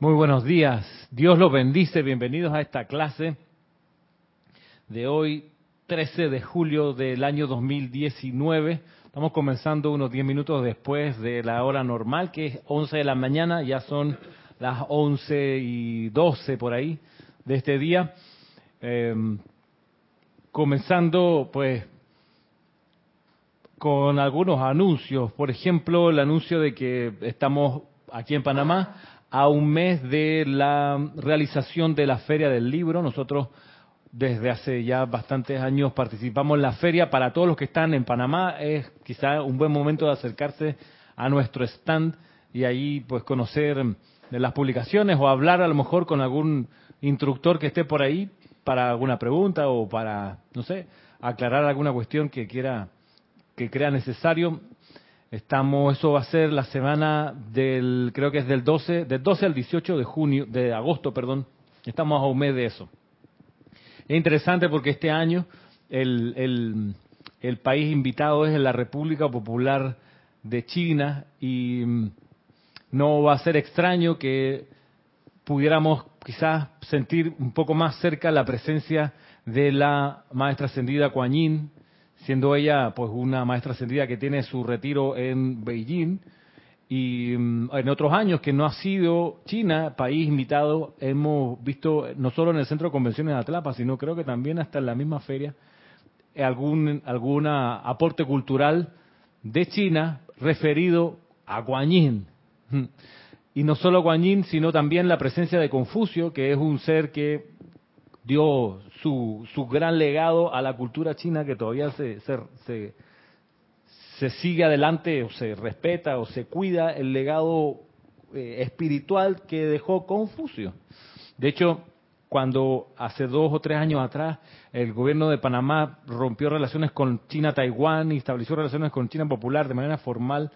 Muy buenos días. Dios los bendice. Bienvenidos a esta clase de hoy, 13 de julio del año 2019. Estamos comenzando unos 10 minutos después de la hora normal, que es 11 de la mañana. Ya son las 11 y 12 por ahí de este día. Eh, comenzando, pues, con algunos anuncios. Por ejemplo, el anuncio de que estamos aquí en Panamá a un mes de la realización de la Feria del Libro. Nosotros desde hace ya bastantes años participamos en la feria. Para todos los que están en Panamá es quizá un buen momento de acercarse a nuestro stand y ahí pues conocer de las publicaciones o hablar a lo mejor con algún instructor que esté por ahí para alguna pregunta o para, no sé, aclarar alguna cuestión que quiera que crea necesario. Estamos, eso va a ser la semana del, creo que es del 12, del 12 al 18 de junio, de agosto, perdón. Estamos a un mes de eso. Es interesante porque este año el, el, el país invitado es la República Popular de China y mm, no va a ser extraño que pudiéramos quizás sentir un poco más cerca la presencia de la maestra ascendida Kuan Yin, siendo ella pues una maestra ascendida que tiene su retiro en Beijing y mm, en otros años que no ha sido China país invitado, hemos visto no solo en el Centro de Convenciones de Atlapa, sino creo que también hasta en la misma feria algún alguna aporte cultural de China referido a Guanyin. Y no solo Guanyin, sino también la presencia de Confucio, que es un ser que dio su, su gran legado a la cultura china que todavía se, se, se, sigue adelante o se respeta o se cuida el legado eh, espiritual que dejó Confucio. De hecho, cuando hace dos o tres años atrás el gobierno de Panamá rompió relaciones con China-Taiwán y estableció relaciones con China Popular de manera formal,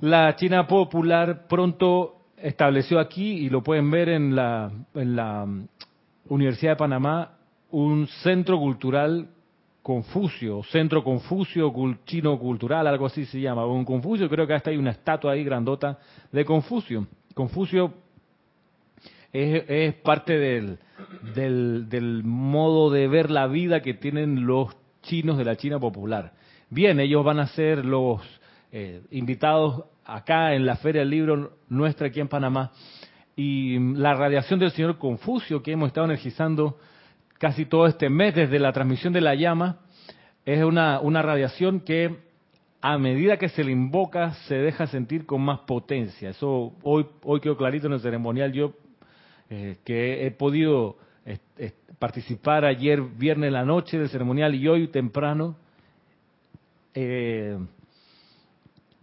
la China Popular pronto estableció aquí, y lo pueden ver en la, en la Universidad de Panamá un centro cultural Confucio, Centro Confucio Chino Cultural, algo así se llama. Un Confucio, creo que hasta hay una estatua ahí grandota de Confucio. Confucio es, parte del, del, modo de ver la vida que tienen los chinos de la China popular. Bien, ellos van a ser los eh, invitados acá en la Feria del Libro nuestra aquí en Panamá y la radiación del señor Confucio que hemos estado energizando casi todo este mes desde la transmisión de la llama es una, una radiación que a medida que se le invoca se deja sentir con más potencia. Eso hoy, hoy quedó clarito en el ceremonial. Yo eh, que he podido participar ayer viernes la noche del ceremonial y hoy temprano, eh,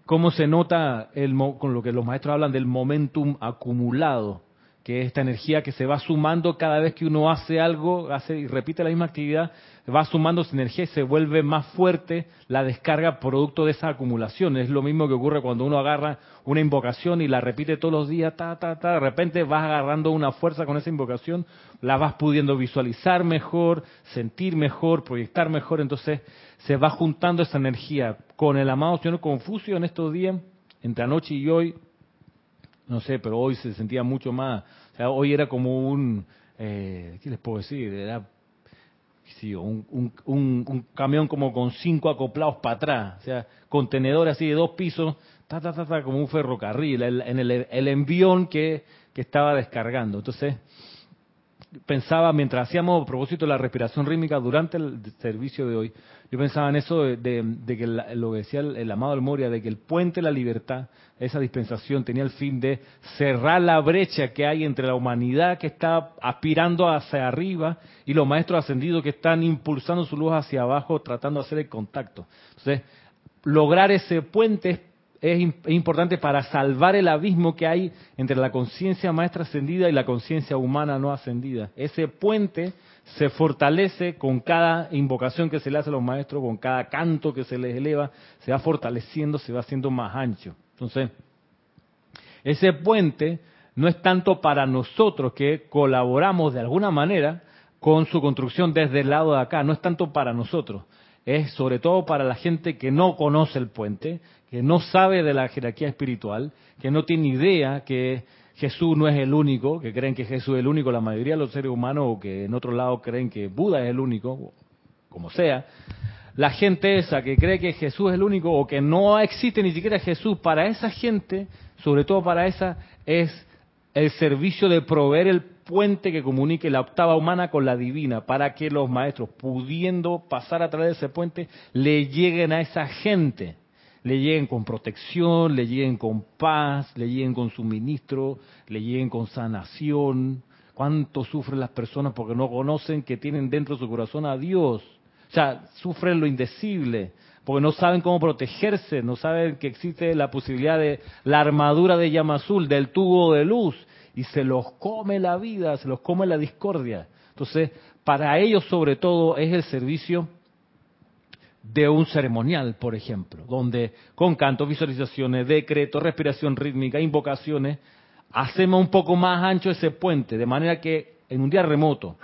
cómo se nota el, con lo que los maestros hablan del momentum acumulado, que es esta energía que se va sumando cada vez que uno hace algo, hace y repite la misma actividad, va sumando su energía y se vuelve más fuerte la descarga producto de esa acumulación. Es lo mismo que ocurre cuando uno agarra una invocación y la repite todos los días, ta, ta, ta, de repente vas agarrando una fuerza con esa invocación, la vas pudiendo visualizar mejor, sentir mejor, proyectar mejor, entonces se va juntando esa energía con el amado señor Confucio en estos días, entre anoche y hoy, no sé, pero hoy se sentía mucho más, o sea, hoy era como un, eh, ¿qué les puedo decir? Era sí, un, un, un, camión como con cinco acoplados para atrás, o sea, contenedor así de dos pisos, ta, ta, ta, ta como un ferrocarril, en el, el envión que, que estaba descargando. Entonces, pensaba, mientras hacíamos a propósito la respiración rítmica durante el servicio de hoy, yo pensaba en eso de, que lo que decía el, amado El Moria, de que el puente de la libertad, esa dispensación, tenía el fin de cerrar la brecha que hay entre la humanidad que está aspirando hacia arriba y los maestros ascendidos que están impulsando su luz hacia abajo, tratando de hacer el contacto. Entonces, lograr ese puente es, importante para salvar el abismo que hay entre la conciencia maestra ascendida y la conciencia humana no ascendida. Ese puente se fortalece con cada invocación que se le hace a los maestros, con cada canto que se les eleva, se va fortaleciendo, se va haciendo más ancho. Entonces, ese puente no es tanto para nosotros que colaboramos de alguna manera con su construcción desde el lado de acá, no es tanto para nosotros, es sobre todo para la gente que no conoce el puente, que no sabe de la jerarquía espiritual, que no tiene idea que Jesús no es el único, que creen que Jesús es el único, la mayoría de los seres humanos, o que en otro lado creen que Buda es el único, como sea. La gente esa que cree que Jesús es el único o que no existe ni siquiera Jesús, para esa gente, sobre todo para esa, es el servicio de proveer el puente que comunique la octava humana con la divina, para que los maestros, pudiendo pasar a través de ese puente, le lleguen a esa gente le lleguen con protección, le lleguen con paz, le lleguen con suministro, le lleguen con sanación. ¿Cuánto sufren las personas porque no conocen que tienen dentro de su corazón a Dios? O sea, sufren lo indecible, porque no saben cómo protegerse, no saben que existe la posibilidad de la armadura de llama azul, del tubo de luz, y se los come la vida, se los come la discordia. Entonces, para ellos sobre todo es el servicio de un ceremonial, por ejemplo, donde con cantos, visualizaciones, decretos, respiración rítmica, invocaciones, hacemos un poco más ancho ese puente, de manera que en un día remoto,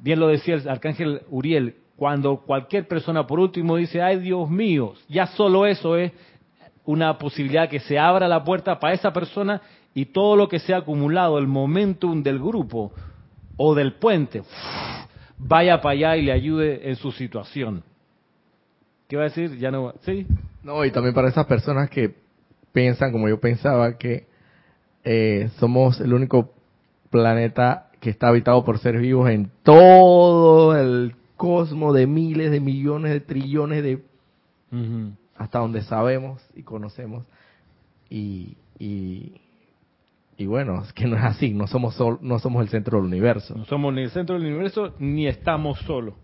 bien lo decía el arcángel Uriel, cuando cualquier persona por último dice, ay Dios mío, ya solo eso es una posibilidad que se abra la puerta para esa persona y todo lo que se ha acumulado, el momentum del grupo o del puente, vaya para allá y le ayude en su situación. ¿Qué va a decir? Ya no. ¿Sí? No, y también para esas personas que piensan, como yo pensaba, que eh, somos el único planeta que está habitado por seres vivos en todo el cosmos de miles de millones de trillones de hasta donde sabemos y conocemos y, y, y bueno es que no es así no somos no somos el centro del universo no somos ni el centro del universo ni estamos solos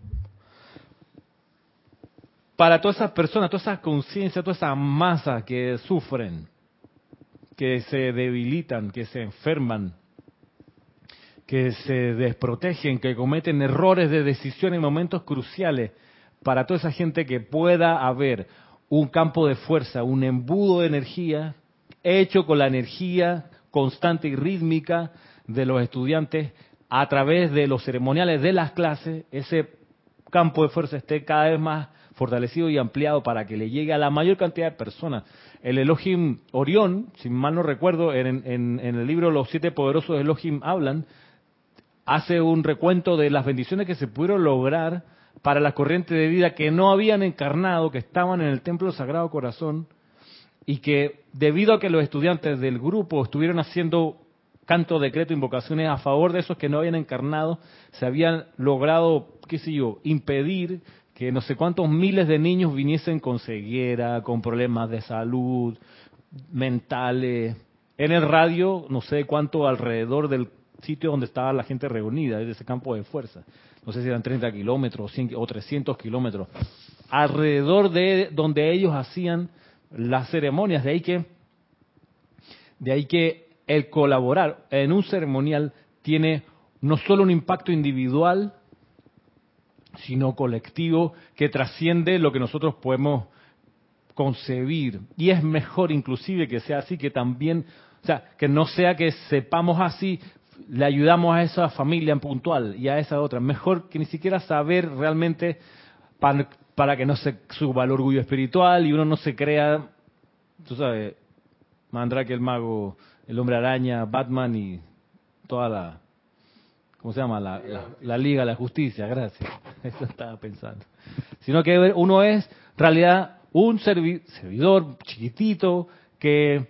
para todas esas personas, toda esa conciencia, toda esa masa que sufren, que se debilitan, que se enferman, que se desprotegen, que cometen errores de decisión en momentos cruciales, para toda esa gente que pueda haber un campo de fuerza, un embudo de energía hecho con la energía constante y rítmica de los estudiantes a través de los ceremoniales de las clases, ese campo de fuerza esté cada vez más fortalecido y ampliado para que le llegue a la mayor cantidad de personas. El Elohim Orión, si mal no recuerdo, en, el libro Los siete poderosos Elohim hablan, hace un recuento de las bendiciones que se pudieron lograr para las corrientes de vida que no habían encarnado, que estaban en el Templo Sagrado Corazón, y que debido a que los estudiantes del grupo estuvieron haciendo canto, decreto, invocaciones a favor de esos que no habían encarnado, se habían logrado, qué sé yo, impedir que no sé cuántos miles de niños viniesen con ceguera, con problemas de salud, mentales. En el radio, no sé cuánto alrededor del sitio donde estaba la gente reunida, de ese campo de fuerza. No sé si eran 30 kilómetros o 300 kilómetros. Alrededor de donde ellos hacían las ceremonias. De ahí que, de ahí que el colaborar en un ceremonial tiene no solo un impacto individual, sino colectivo que trasciende lo que nosotros podemos concebir. Y es mejor inclusive que sea así, que también, o sea, que no sea que sepamos así, le ayudamos a esa familia en puntual y a esa otra. Mejor que ni siquiera saber realmente para, que no se suba el orgullo espiritual y uno no se crea, tú sabes, que el mago, el hombre araña, Batman y toda la ¿cómo se llama? La, la, Liga de la Justicia, gracias. Eso estaba pensando. Sino que uno es, en realidad, un servidor chiquitito que,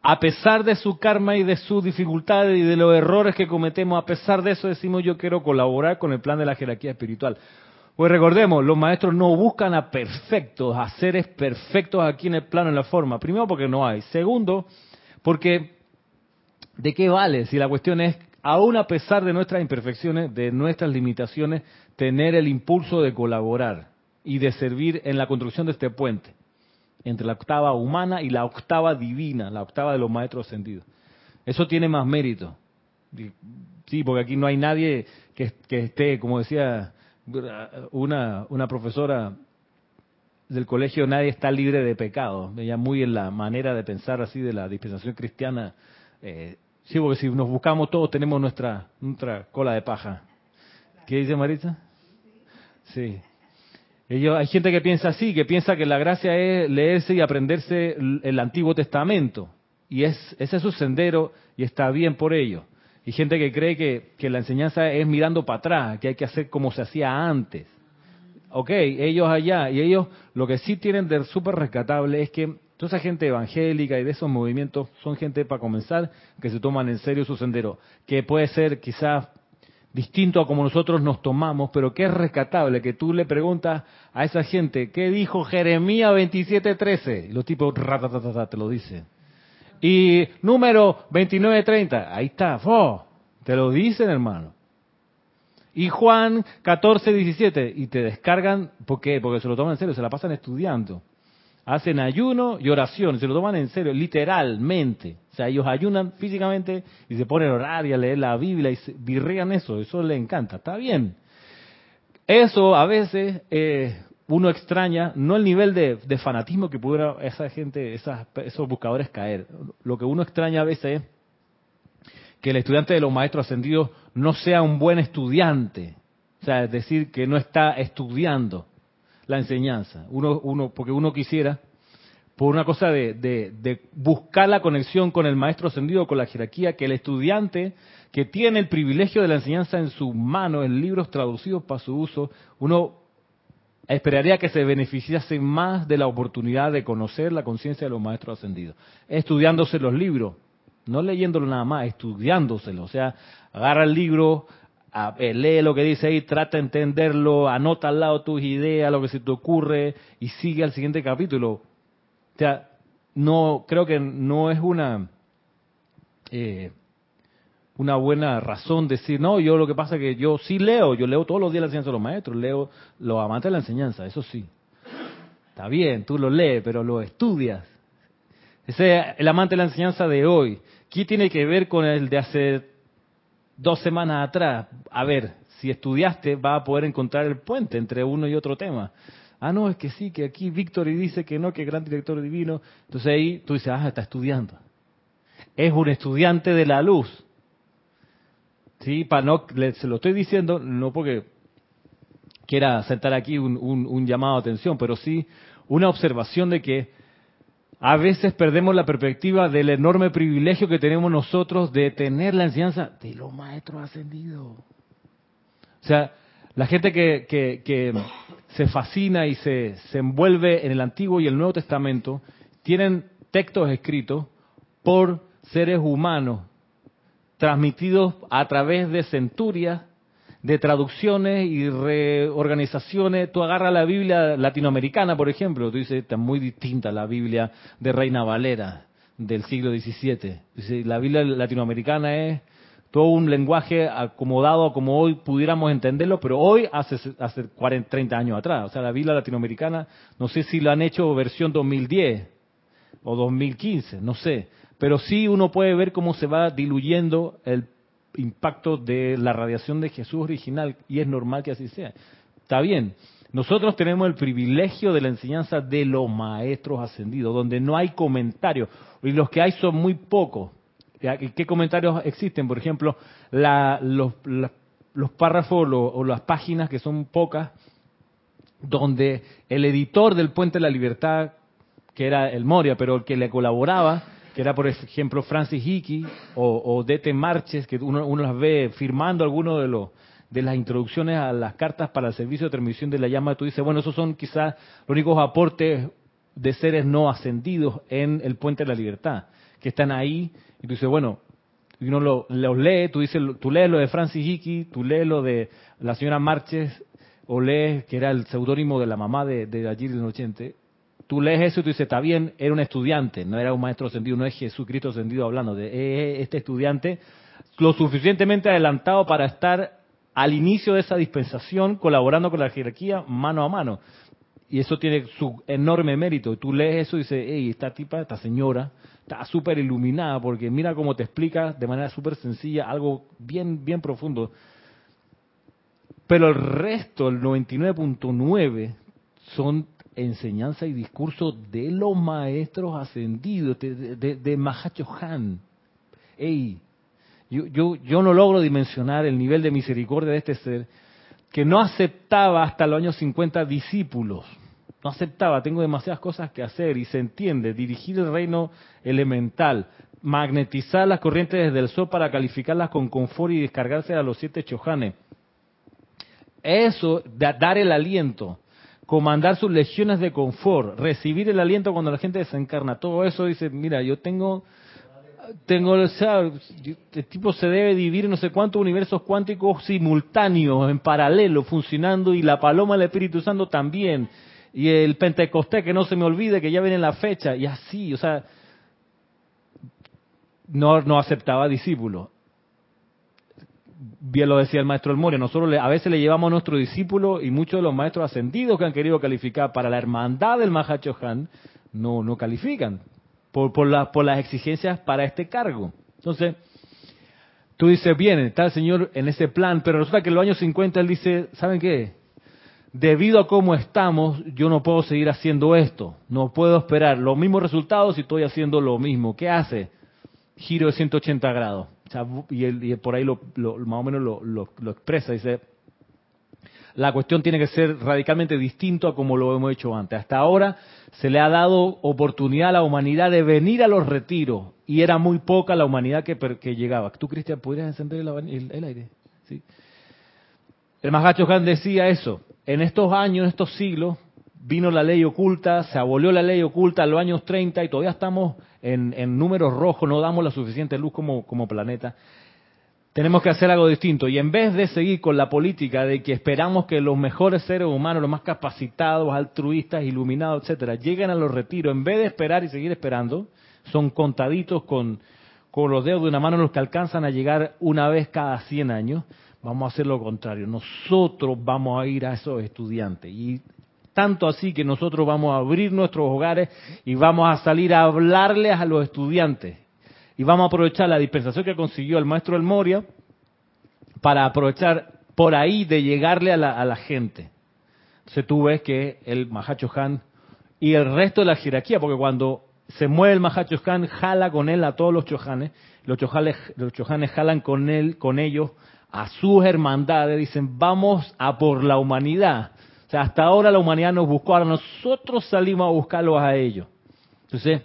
a pesar de su karma y de sus dificultades y de los errores que cometemos, a pesar de eso decimos yo quiero colaborar con el plan de la jerarquía espiritual. Pues recordemos, los maestros no buscan a perfectos, a seres perfectos aquí en el plano, en la forma. Primero porque no hay. Segundo, porque ¿de qué vale si la cuestión es aún a pesar de nuestras imperfecciones, de nuestras limitaciones, tener el impulso de colaborar y de servir en la construcción de este puente entre la octava humana y la octava divina, la octava de los maestros ascendidos. Eso tiene más mérito. Sí, porque aquí no hay nadie que, esté, como decía una, una profesora del colegio, nadie está libre de pecado. Ella muy en la manera de pensar así de la dispensación cristiana eh, Sí, porque si nos buscamos todos tenemos nuestra, nuestra cola de paja. ¿Qué dice Marita? Sí. Ellos, hay gente que piensa así, que piensa que la gracia es leerse y aprenderse el Antiguo Testamento. y es, ese es su sendero y está bien por ello. Y gente que cree que, que la enseñanza es mirando para atrás, que hay que hacer como se hacía antes. Ok, ellos allá, y ellos lo que sí tienen de súper rescatable es que toda esa gente evangélica y de esos movimientos son gente, para comenzar, que se toman en serio su sendero, que puede ser quizás distinto a como nosotros nos tomamos, pero que es rescatable, que tú le preguntas a esa gente, ¿qué dijo Jeremías 27.13? Y los tipos, te lo dicen. Y número 29.30, ahí está, te lo dicen hermano. Y Juan 14.17, y te descargan, ¿por qué? Porque se lo toman en serio, se la pasan estudiando hacen ayuno y oración, se lo toman en serio, literalmente. O sea, ellos ayunan físicamente y se ponen a orar y a leer la Biblia y virrean eso, eso les encanta, está bien. Eso a veces eh, uno extraña, no el nivel de, fanatismo que pudiera esa gente, esos buscadores caer. Lo que uno extraña a veces es que el estudiante de los maestros ascendidos no sea un buen estudiante. O sea, es decir, que no está estudiando la enseñanza. Uno, uno, porque uno quisiera, por una cosa de, de, buscar la conexión con el maestro ascendido, con la jerarquía, que el estudiante que tiene el privilegio de la enseñanza en su mano, en libros traducidos para su uso, uno esperaría que se beneficiase más de la oportunidad de conocer la conciencia de los maestros ascendidos, estudiándose los libros, no leyéndolo nada más, estudiándoselo, o sea, agarra el libro, eh, lee lo que dice ahí, trata de entenderlo, anota al lado tus ideas, lo que se te ocurre y sigue al siguiente capítulo. O sea, no, creo que no es una, eh, una buena razón decir, no, yo lo que pasa es que yo sí leo, yo leo todos los días la enseñanza de los maestros, leo los amantes de la enseñanza, eso sí. Está bien, tú lo lees, pero lo estudias. Ese es el amante de la enseñanza de hoy. ¿Qué tiene que ver con el de hace dos semanas atrás, a ver, si estudiaste, va a poder encontrar el puente entre uno y otro tema. Ah, no, es que sí, que aquí Víctor dice que no, que gran director divino. Entonces ahí tú dices, ah, está estudiando. Es un estudiante de la luz. Sí, para no, se lo estoy diciendo, no porque quiera sentar aquí un, un llamado de atención, pero sí una observación de que a veces perdemos la perspectiva del enorme privilegio que tenemos nosotros de tener la enseñanza de los maestros ascendidos. O sea, la gente que, que, se fascina y se, se envuelve en el Antiguo y el Nuevo Testamento tienen textos escritos por seres humanos, transmitidos a través de centurias de traducciones y reorganizaciones. Tú agarras la Biblia latinoamericana, por ejemplo, tú dices, está muy distinta la Biblia de Reina Valera del siglo XVII. La Biblia latinoamericana es todo un lenguaje acomodado como hoy pudiéramos entenderlo, pero hoy hace, hace 40, 30 años atrás. O sea, la Biblia latinoamericana, no sé si lo han hecho versión 2010 o 2015, no sé. Pero sí uno puede ver cómo se va diluyendo el impacto de la radiación de Jesús original y es normal que así sea. Está bien. Nosotros tenemos el privilegio de la enseñanza de los maestros ascendidos, donde no hay comentarios, y los que hay son muy pocos. ¿Qué comentarios existen? Por ejemplo, los, párrafos o las páginas, que son pocas, donde el editor del Puente de la Libertad, que era el Moria, pero el que le colaboraba, que era por ejemplo Francis Hickey o, o Dete Marches, que uno, uno las ve firmando algunos de los de las introducciones a las cartas para el servicio de transmisión de la llama, tú dices, bueno, esos son quizás los únicos aportes de seres no ascendidos en el puente de la libertad, que están ahí, y tú dices, bueno, y uno los lo lee, tú dices, tú lees lo de Francis Hickey, tú lees lo de la señora Marches, o lees, que era el seudónimo de la mamá de, de allí del 80, tú lees eso y tú dices, está bien, era un estudiante, no era un maestro ascendido, no es Jesucristo ascendido hablando, de este estudiante lo suficientemente adelantado para estar al inicio de esa dispensación colaborando con la jerarquía mano a mano. Y eso tiene su enorme mérito. Tú lees eso y dices, hey, esta tipa, esta señora, está súper iluminada porque mira cómo te explica de manera súper sencilla algo bien, bien profundo. Pero el resto, el 99.9, son enseñanza y discurso de los maestros ascendidos, de, de, de Mahacho Han. Ey, yo, yo, yo no logro dimensionar el nivel de misericordia de este ser que no aceptaba hasta los años 50 discípulos. no aceptaba, tengo demasiadas cosas que hacer y se entiende, dirigir el reino elemental, magnetizar las corrientes desde el sol para calificarlas con confort y descargarse a los siete chojanes. Eso, dar el aliento, comandar sus legiones de confort, recibir el aliento cuando la gente desencarna, todo eso dice, mira, yo tengo, tengo, o sea, el tipo se debe en no sé cuántos universos cuánticos simultáneos, en paralelo, funcionando, y la paloma del Espíritu Santo también, y el Pentecostés, que no se me olvide que ya viene la fecha, y así, o sea, no, no aceptaba discípulos. Bien lo decía el maestro El Moria, nosotros a veces le llevamos a nuestro discípulo y muchos de los maestros ascendidos que han querido calificar para la hermandad del Mahachohan no, no califican por, por, por las exigencias para este cargo. Entonces, tú dices, bien, está el Señor en ese plan, pero resulta que en los años 50 él dice, ¿saben qué? Debido a cómo estamos, yo no puedo seguir haciendo esto. No puedo esperar los mismos resultados si estoy haciendo lo mismo. ¿Qué hace? giro de 180 grados. Y, él, por ahí lo, más o menos lo, expresa. Dice, la cuestión tiene que ser radicalmente distinto a como lo hemos hecho antes. Hasta ahora se le ha dado oportunidad a la humanidad de venir a los retiros y era muy poca la humanidad que, que llegaba. ¿Tú, Cristian, podrías encender el, aire? ¿Sí? El Mahacho Han decía eso. En estos años, en estos siglos, vino la ley oculta, se abolió la ley oculta en los años 30 y todavía estamos en, números rojos, no damos la suficiente luz como, como planeta. Tenemos que hacer algo distinto y en vez de seguir con la política de que esperamos que los mejores seres humanos, los más capacitados, altruistas, iluminados, etcétera, lleguen a los retiros, en vez de esperar y seguir esperando, son contaditos con, con los dedos de una mano los que alcanzan a llegar una vez cada 100 años, vamos a hacer lo contrario. Nosotros vamos a ir a esos estudiantes y tanto así que nosotros vamos a abrir nuestros hogares y vamos a salir a hablarles a los estudiantes. Y vamos a aprovechar la dispensación que consiguió el maestro El Moria para aprovechar por ahí de llegarle a la, gente. Entonces tú ves que el Mahacho Han y el resto de la jerarquía, porque cuando se mueve el Mahacho Han, jala con él a todos los chojanes, los chojanes, los chojanes jalan con él, con ellos a sus hermandades, dicen, vamos a por la humanidad. O sea, hasta ahora la humanidad nos buscó, ahora nosotros salimos a buscarlos a ellos. Entonces,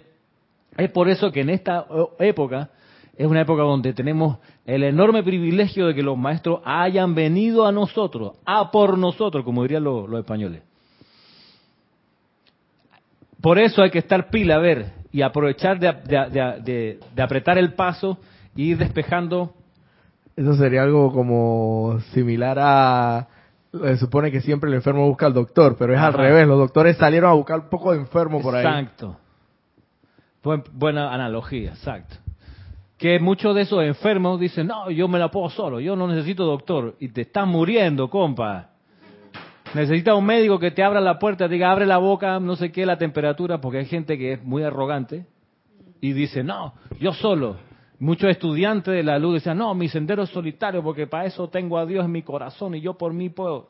es por eso que en esta época es una época donde tenemos el enorme privilegio de que los maestros hayan venido a nosotros, a por nosotros, como dirían los, españoles. Por eso hay que estar pila, a ver, y aprovechar de, de apretar el paso y ir despejando. Eso sería algo como similar a se supone que siempre el enfermo busca al doctor, pero es al revés. Los doctores salieron a buscar un poco de enfermo por ahí. Exacto. buena analogía, exacto. Que muchos de esos enfermos dicen, no, yo me la puedo solo, yo no necesito doctor. Y te estás muriendo, compa. Necesitas un médico que te abra la puerta, diga, abre la boca, no sé qué, la temperatura, porque hay gente que es muy arrogante y dice, no, yo solo. Muchos estudiantes de la luz decían, no, mi sendero es solitario porque para eso tengo a Dios en mi corazón y yo por mí puedo.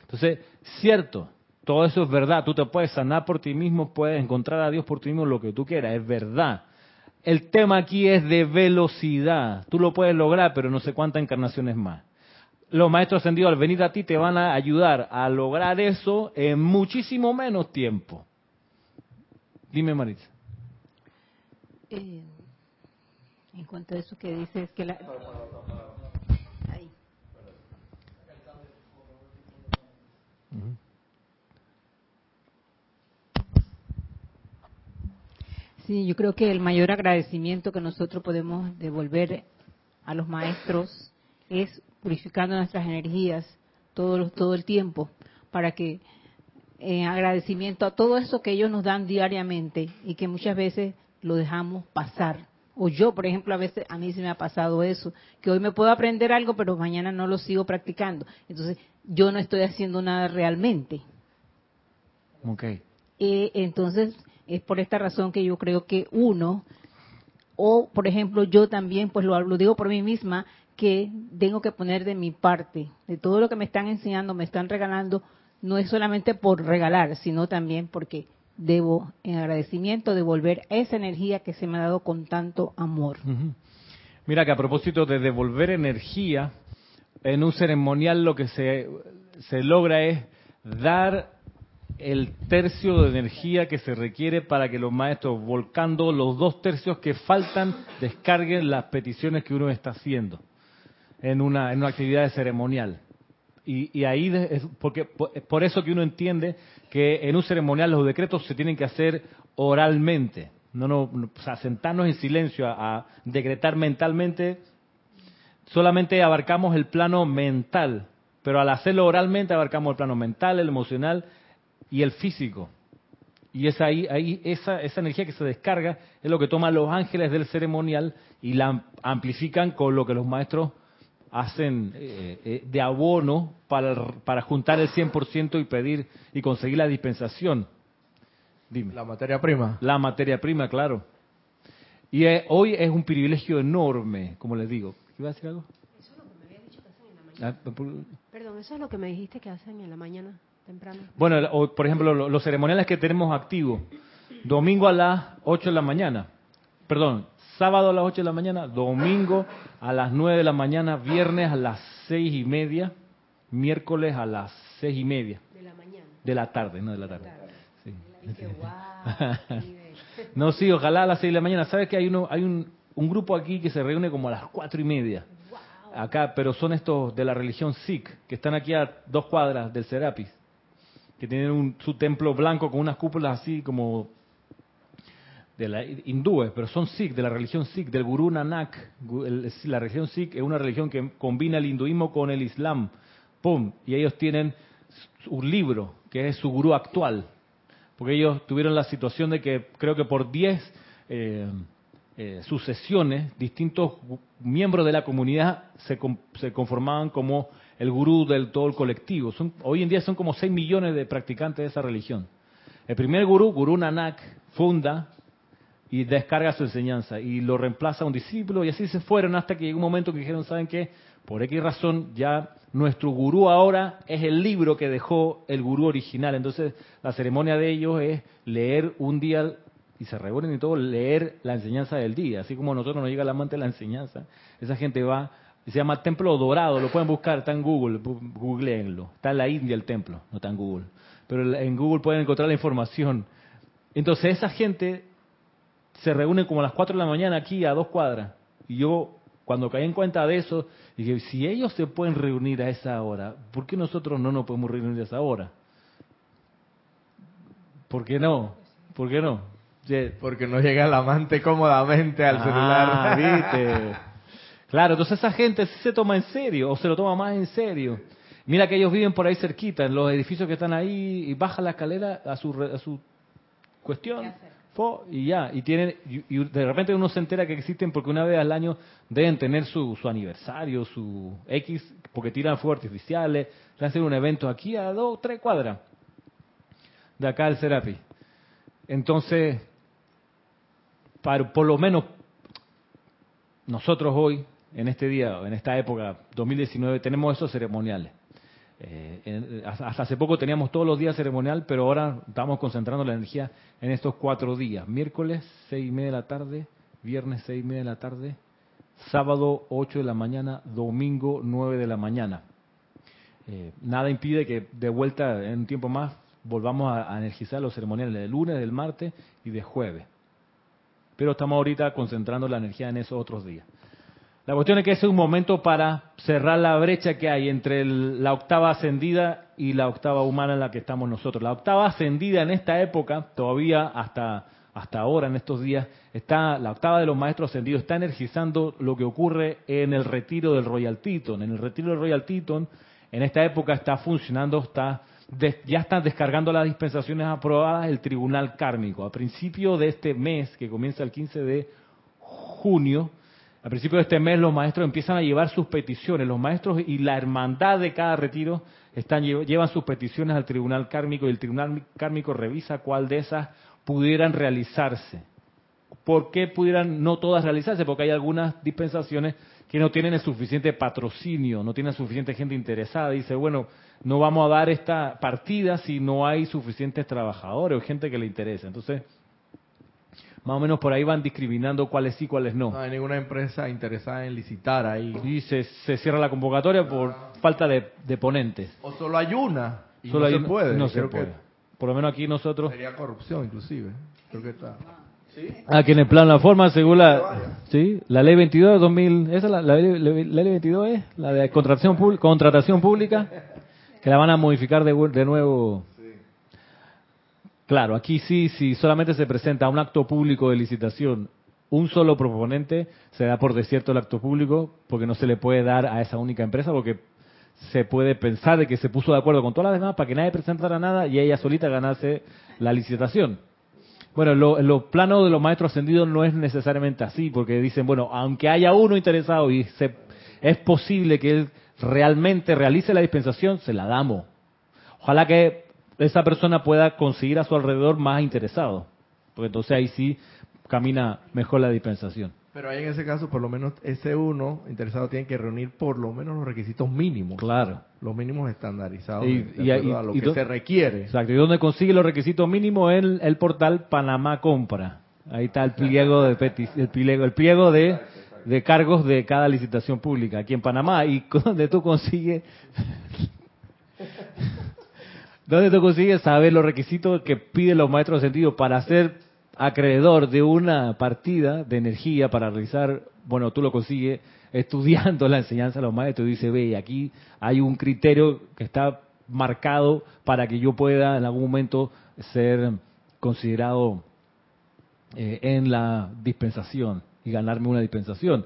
Entonces, cierto, todo eso es verdad. Tú te puedes sanar por ti mismo, puedes encontrar a Dios por ti mismo, lo que tú quieras, es verdad. El tema aquí es de velocidad. Tú lo puedes lograr, pero no sé cuántas encarnaciones más. Los maestros ascendidos al venir a ti te van a ayudar a lograr eso en muchísimo menos tiempo. Dime, Maritza. Eh, en cuanto a eso que dices que la... Sí, yo creo que el mayor agradecimiento que nosotros podemos devolver a los maestros es purificando nuestras energías todo, todo el tiempo para que en agradecimiento a todo eso que ellos nos dan diariamente y que muchas veces lo dejamos pasar o yo, por ejemplo, a veces a mí se me ha pasado eso, que hoy me puedo aprender algo, pero mañana no lo sigo practicando. Entonces, yo no estoy haciendo nada realmente. Ok. Eh, entonces, es por esta razón que yo creo que uno, o por ejemplo, yo también, pues lo, lo digo por mí misma, que tengo que poner de mi parte, de todo lo que me están enseñando, me están regalando, no es solamente por regalar, sino también porque debo en agradecimiento devolver esa energía que se me ha dado con tanto amor. Mira que a propósito de devolver energía, en un ceremonial lo que se, se logra es dar el tercio de energía que se requiere para que los maestros, volcando los dos tercios que faltan, descarguen las peticiones que uno está haciendo en una, en una actividad ceremonial. Y, y ahí es porque por eso que uno entiende que en un ceremonial los decretos se tienen que hacer oralmente. No, no, o sentarnos en silencio a, a decretar mentalmente, solamente abarcamos el plano mental, pero al hacerlo oralmente abarcamos el plano mental, el emocional y el físico. Y es ahí, ahí esa, esa energía que se descarga es lo que toman los ángeles del ceremonial y la amplifican con lo que los maestros hacen eh, eh, de abono para, para juntar el 100% y pedir y conseguir la dispensación. Dime. La materia prima. La materia prima, claro. Y eh, hoy es un privilegio enorme, como les digo. ¿Iba a decir algo? Eso es lo que me había dicho que hacen en la mañana. Ah, por- Perdón, eso es lo que me dijiste que hacen en la mañana, temprano. Bueno, o, por ejemplo, lo- los ceremoniales que tenemos activos. Domingo a las 8 de la mañana. Perdón, sábado a las 8 de la mañana, domingo a las 9 de la mañana, viernes a las 6 y media, miércoles a las 6 y media De la mañana. de la tarde, no de la tarde. Tarde. Sí. Wow. No, sí, ojalá a las 6 de la mañana. ¿Sabes que hay uno, hay un, un grupo aquí que se reúne como a las 4 y media? Acá, pero son estos de la religión Sikh, que están aquí a dos cuadras del Serapis, que tienen un, su templo blanco con unas cúpulas así como de la hindúes, pero son Sikh, de la religión Sikh, del Gurú Nanak. La religión Sikh es una religión que combina el hinduismo con el Islam. ¡Pum! Y ellos tienen un libro, que es su gurú actual, porque ellos tuvieron la situación de que creo que por 10 eh, eh, sucesiones, distintos miembros de la comunidad se, se conformaban como el gurú del todo el colectivo. Son, hoy en día son como 6 millones de practicantes de esa religión. El primer gurú, Gurú Nanak, funda y descarga su enseñanza y lo reemplaza un discípulo y así se fueron hasta que llegó un momento que dijeron, ¿saben qué? Por X razón ya nuestro gurú ahora es el libro que dejó el gurú original. Entonces la ceremonia de ellos es leer un día y se reúnen y todo, leer la enseñanza del día. Así como a nosotros nos llega la amante de la enseñanza, esa gente va, se llama Templo Dorado, lo pueden buscar, está en Google, googleenlo. Está en la India el templo, no está en Google. Pero en Google pueden encontrar la información. Entonces esa gente se reúnen como a las 4 de la mañana aquí a dos cuadras. Y yo, cuando caí en cuenta de eso, dije, si ellos se pueden reunir a esa hora, ¿por qué nosotros no nos podemos reunir a esa hora? ¿Por qué no? ¿Por qué no? Porque no llega el amante cómodamente al Ah, celular. ¿viste? Claro, entonces esa gente sí se toma en serio, o se lo toma más en serio. Mira que ellos viven por ahí cerquita, en los edificios que están ahí, y baja la escalera a su, re- a su cuestión, y ya, y tienen, y, y de repente uno se entera que existen porque una vez al año deben tener su, su aniversario, su X, porque tiran fuegos artificiales, le hacen un evento aquí a dos, tres cuadras de acá al Serapi. Entonces, para, por lo menos nosotros hoy, en este día, en esta época 2019, tenemos esos ceremoniales. Eh, en- hasta hasta hace poco teníamos todos los días ceremonial, pero ahora estamos concentrando la energía en estos cuatro días. Miércoles, seis y media de la tarde, viernes, seis y media de la tarde, sábado, ocho de la mañana, domingo, nueve de la mañana. Eh, nada impide que de vuelta en un tiempo más volvamos a, a energizar los ceremoniales del lunes, del martes y de jueves. Pero estamos ahorita concentrando la energía en esos otros días. La cuestión es que ese es un momento para cerrar la brecha que hay entre el- la octava ascendida y la octava humana en la que estamos nosotros. La octava ascendida en esta época, todavía hasta, hasta ahora, en estos días, está la octava de los maestros ascendidos, está energizando lo que ocurre en el retiro del Royal Teton. En el retiro del Royal Teton, en esta época está funcionando, está ya están descargando las dispensaciones aprobadas el Tribunal Kármico. A principio de este mes, que comienza el 15 de junio, a principio de este mes los maestros empiezan a llevar sus peticiones. Los maestros y la hermandad de cada retiro están lle- llevan sus peticiones al tribunal kármico y el tribunal kármico revisa cuál de esas pudieran realizarse. ¿Por qué pudieran no todas realizarse? Porque hay algunas dispensaciones que no tienen el suficiente patrocinio, no tienen suficiente gente interesada. Dice, bueno, no vamos a dar esta partida si no hay suficientes trabajadores o gente que le interese. Entonces, más o menos por ahí van discriminando cuáles sí, cuáles no. No hay ninguna empresa interesada en licitar ahí. Y se, se cierra la convocatoria por falta de, de ponentes. O solo hay una. Y Solo no hay se una- puede. no se Creo puede. que por lo menos aquí nosotros, Sería corrupción, inclusive. Creo que está. aquí en el plan la forma, según la, ¿sí? la ley 22 de 2000, esa es la, la ley, la ley 22 es la de contratación, pública- contratación pública, que la van a modificar de, de nuevo. Claro, aquí sí, si solamente se presenta un acto público de licitación, un solo proponente, se da por desierto el acto público, porque no se le puede dar a esa única empresa, porque se puede pensar de que se puso de acuerdo con todas las demás para que nadie presentara nada y ella solita ganase la licitación. Bueno, en lo- en los planos de los maestros ascendidos no es necesariamente así, porque dicen, bueno, aunque haya uno interesado y se, es posible que él realmente realice la dispensación, se la damos. Ojalá que esa persona pueda conseguir a su alrededor más interesados, porque entonces ahí sí camina mejor la dispensación. Pero ahí en ese caso, por lo menos ese uno interesado tiene que reunir por lo menos los requisitos mínimos. Claro. Los mínimos estandarizados Y- de y- acuerdo y- a lo y que se requiere. Exacto. ¿Y dónde consigue los requisitos mínimos? En el portal Panamá Compra. Ahí está el pliego de peti- el pliego, el pliego de, de cargos de cada licitación pública aquí en Panamá. Y donde tú consigues, donde tú consigues saber los requisitos que piden los maestros de sentido para ser acreedor de una partida de energía para realizar, bueno, tú lo consigues estudiando la enseñanza de los maestros y dice, ve, aquí hay un criterio que está marcado para que yo pueda en algún momento ser considerado eh, en la dispensación y ganarme una dispensación.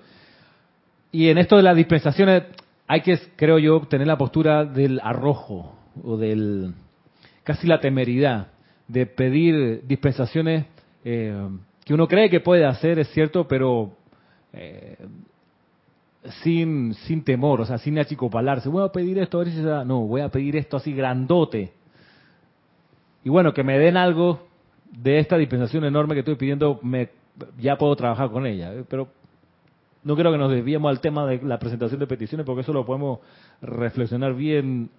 Y en esto de las dispensaciones hay que, creo yo, tener la postura del arrojo o del casi la temeridad de pedir dispensaciones eh, que uno cree que puede hacer, es cierto, pero eh, sin, sin temor, o sea, sin achicopalarse. Voy a pedir esto, a se da. No, voy a pedir esto así grandote. Y bueno, que me den algo de esta dispensación enorme que estoy pidiendo, me, ya puedo trabajar con ella. Pero no creo que nos desviemos al tema de la presentación de peticiones, porque eso lo podemos reflexionar bien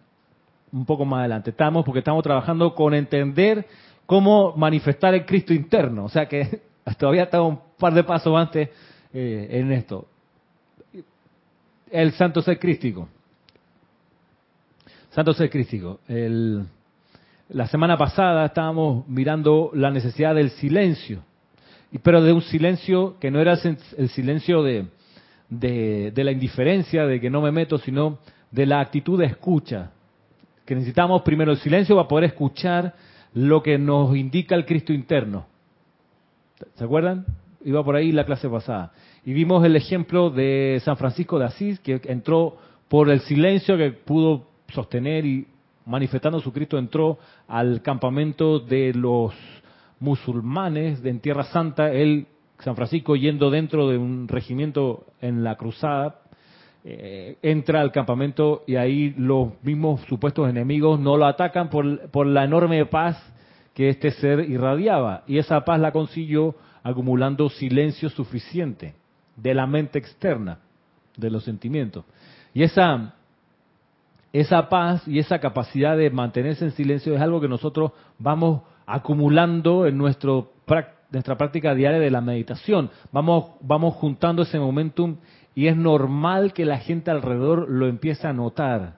un poco más adelante. Estamos, porque estamos trabajando con entender cómo manifestar el Cristo interno. O sea que todavía estamos un par de pasos antes eh, en esto. El santo ser crístico. Santo ser crístico. El, la semana pasada estábamos mirando la necesidad del silencio, pero de un silencio que no era el silencio de, de la indiferencia, de que no me meto, sino de la actitud de escucha. Que necesitamos primero el silencio para poder escuchar lo que nos indica el Cristo interno. ¿Se acuerdan? Iba por ahí la clase pasada. Y vimos el ejemplo de San Francisco de Asís, que entró por el silencio que pudo sostener y manifestando su Cristo entró al campamento de los musulmanes en Tierra Santa. Él, San Francisco, yendo dentro de un regimiento en la cruzada, eh, entra al campamento y ahí los mismos supuestos enemigos no lo atacan por, por la enorme paz que este ser irradiaba. Y esa paz la consiguió acumulando silencio suficiente de la mente externa, de los sentimientos. Y esa, esa paz y esa capacidad de mantenerse en silencio es algo que nosotros vamos acumulando en nuestro, nuestra práctica diaria de la meditación. Vamos, vamos juntando ese momentum y es normal que la gente alrededor lo empiece a notar.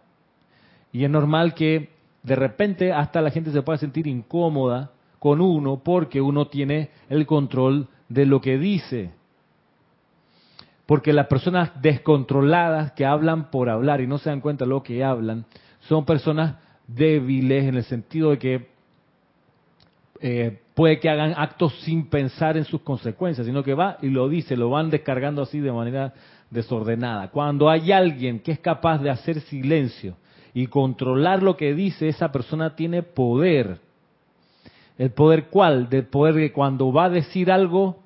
Y es normal que de repente hasta la gente se pueda sentir incómoda con uno porque uno tiene el control de lo que dice. Porque las personas descontroladas que hablan por hablar y no se dan cuenta de lo que hablan, son personas débiles en el sentido de que eh, puede que hagan actos sin pensar en sus consecuencias, sino que va y lo dice, lo van descargando así de manera desordenada. Cuando hay alguien que es capaz de hacer silencio y controlar lo que dice, esa persona tiene poder. ¿El poder cuál? Del poder que cuando va a decir algo,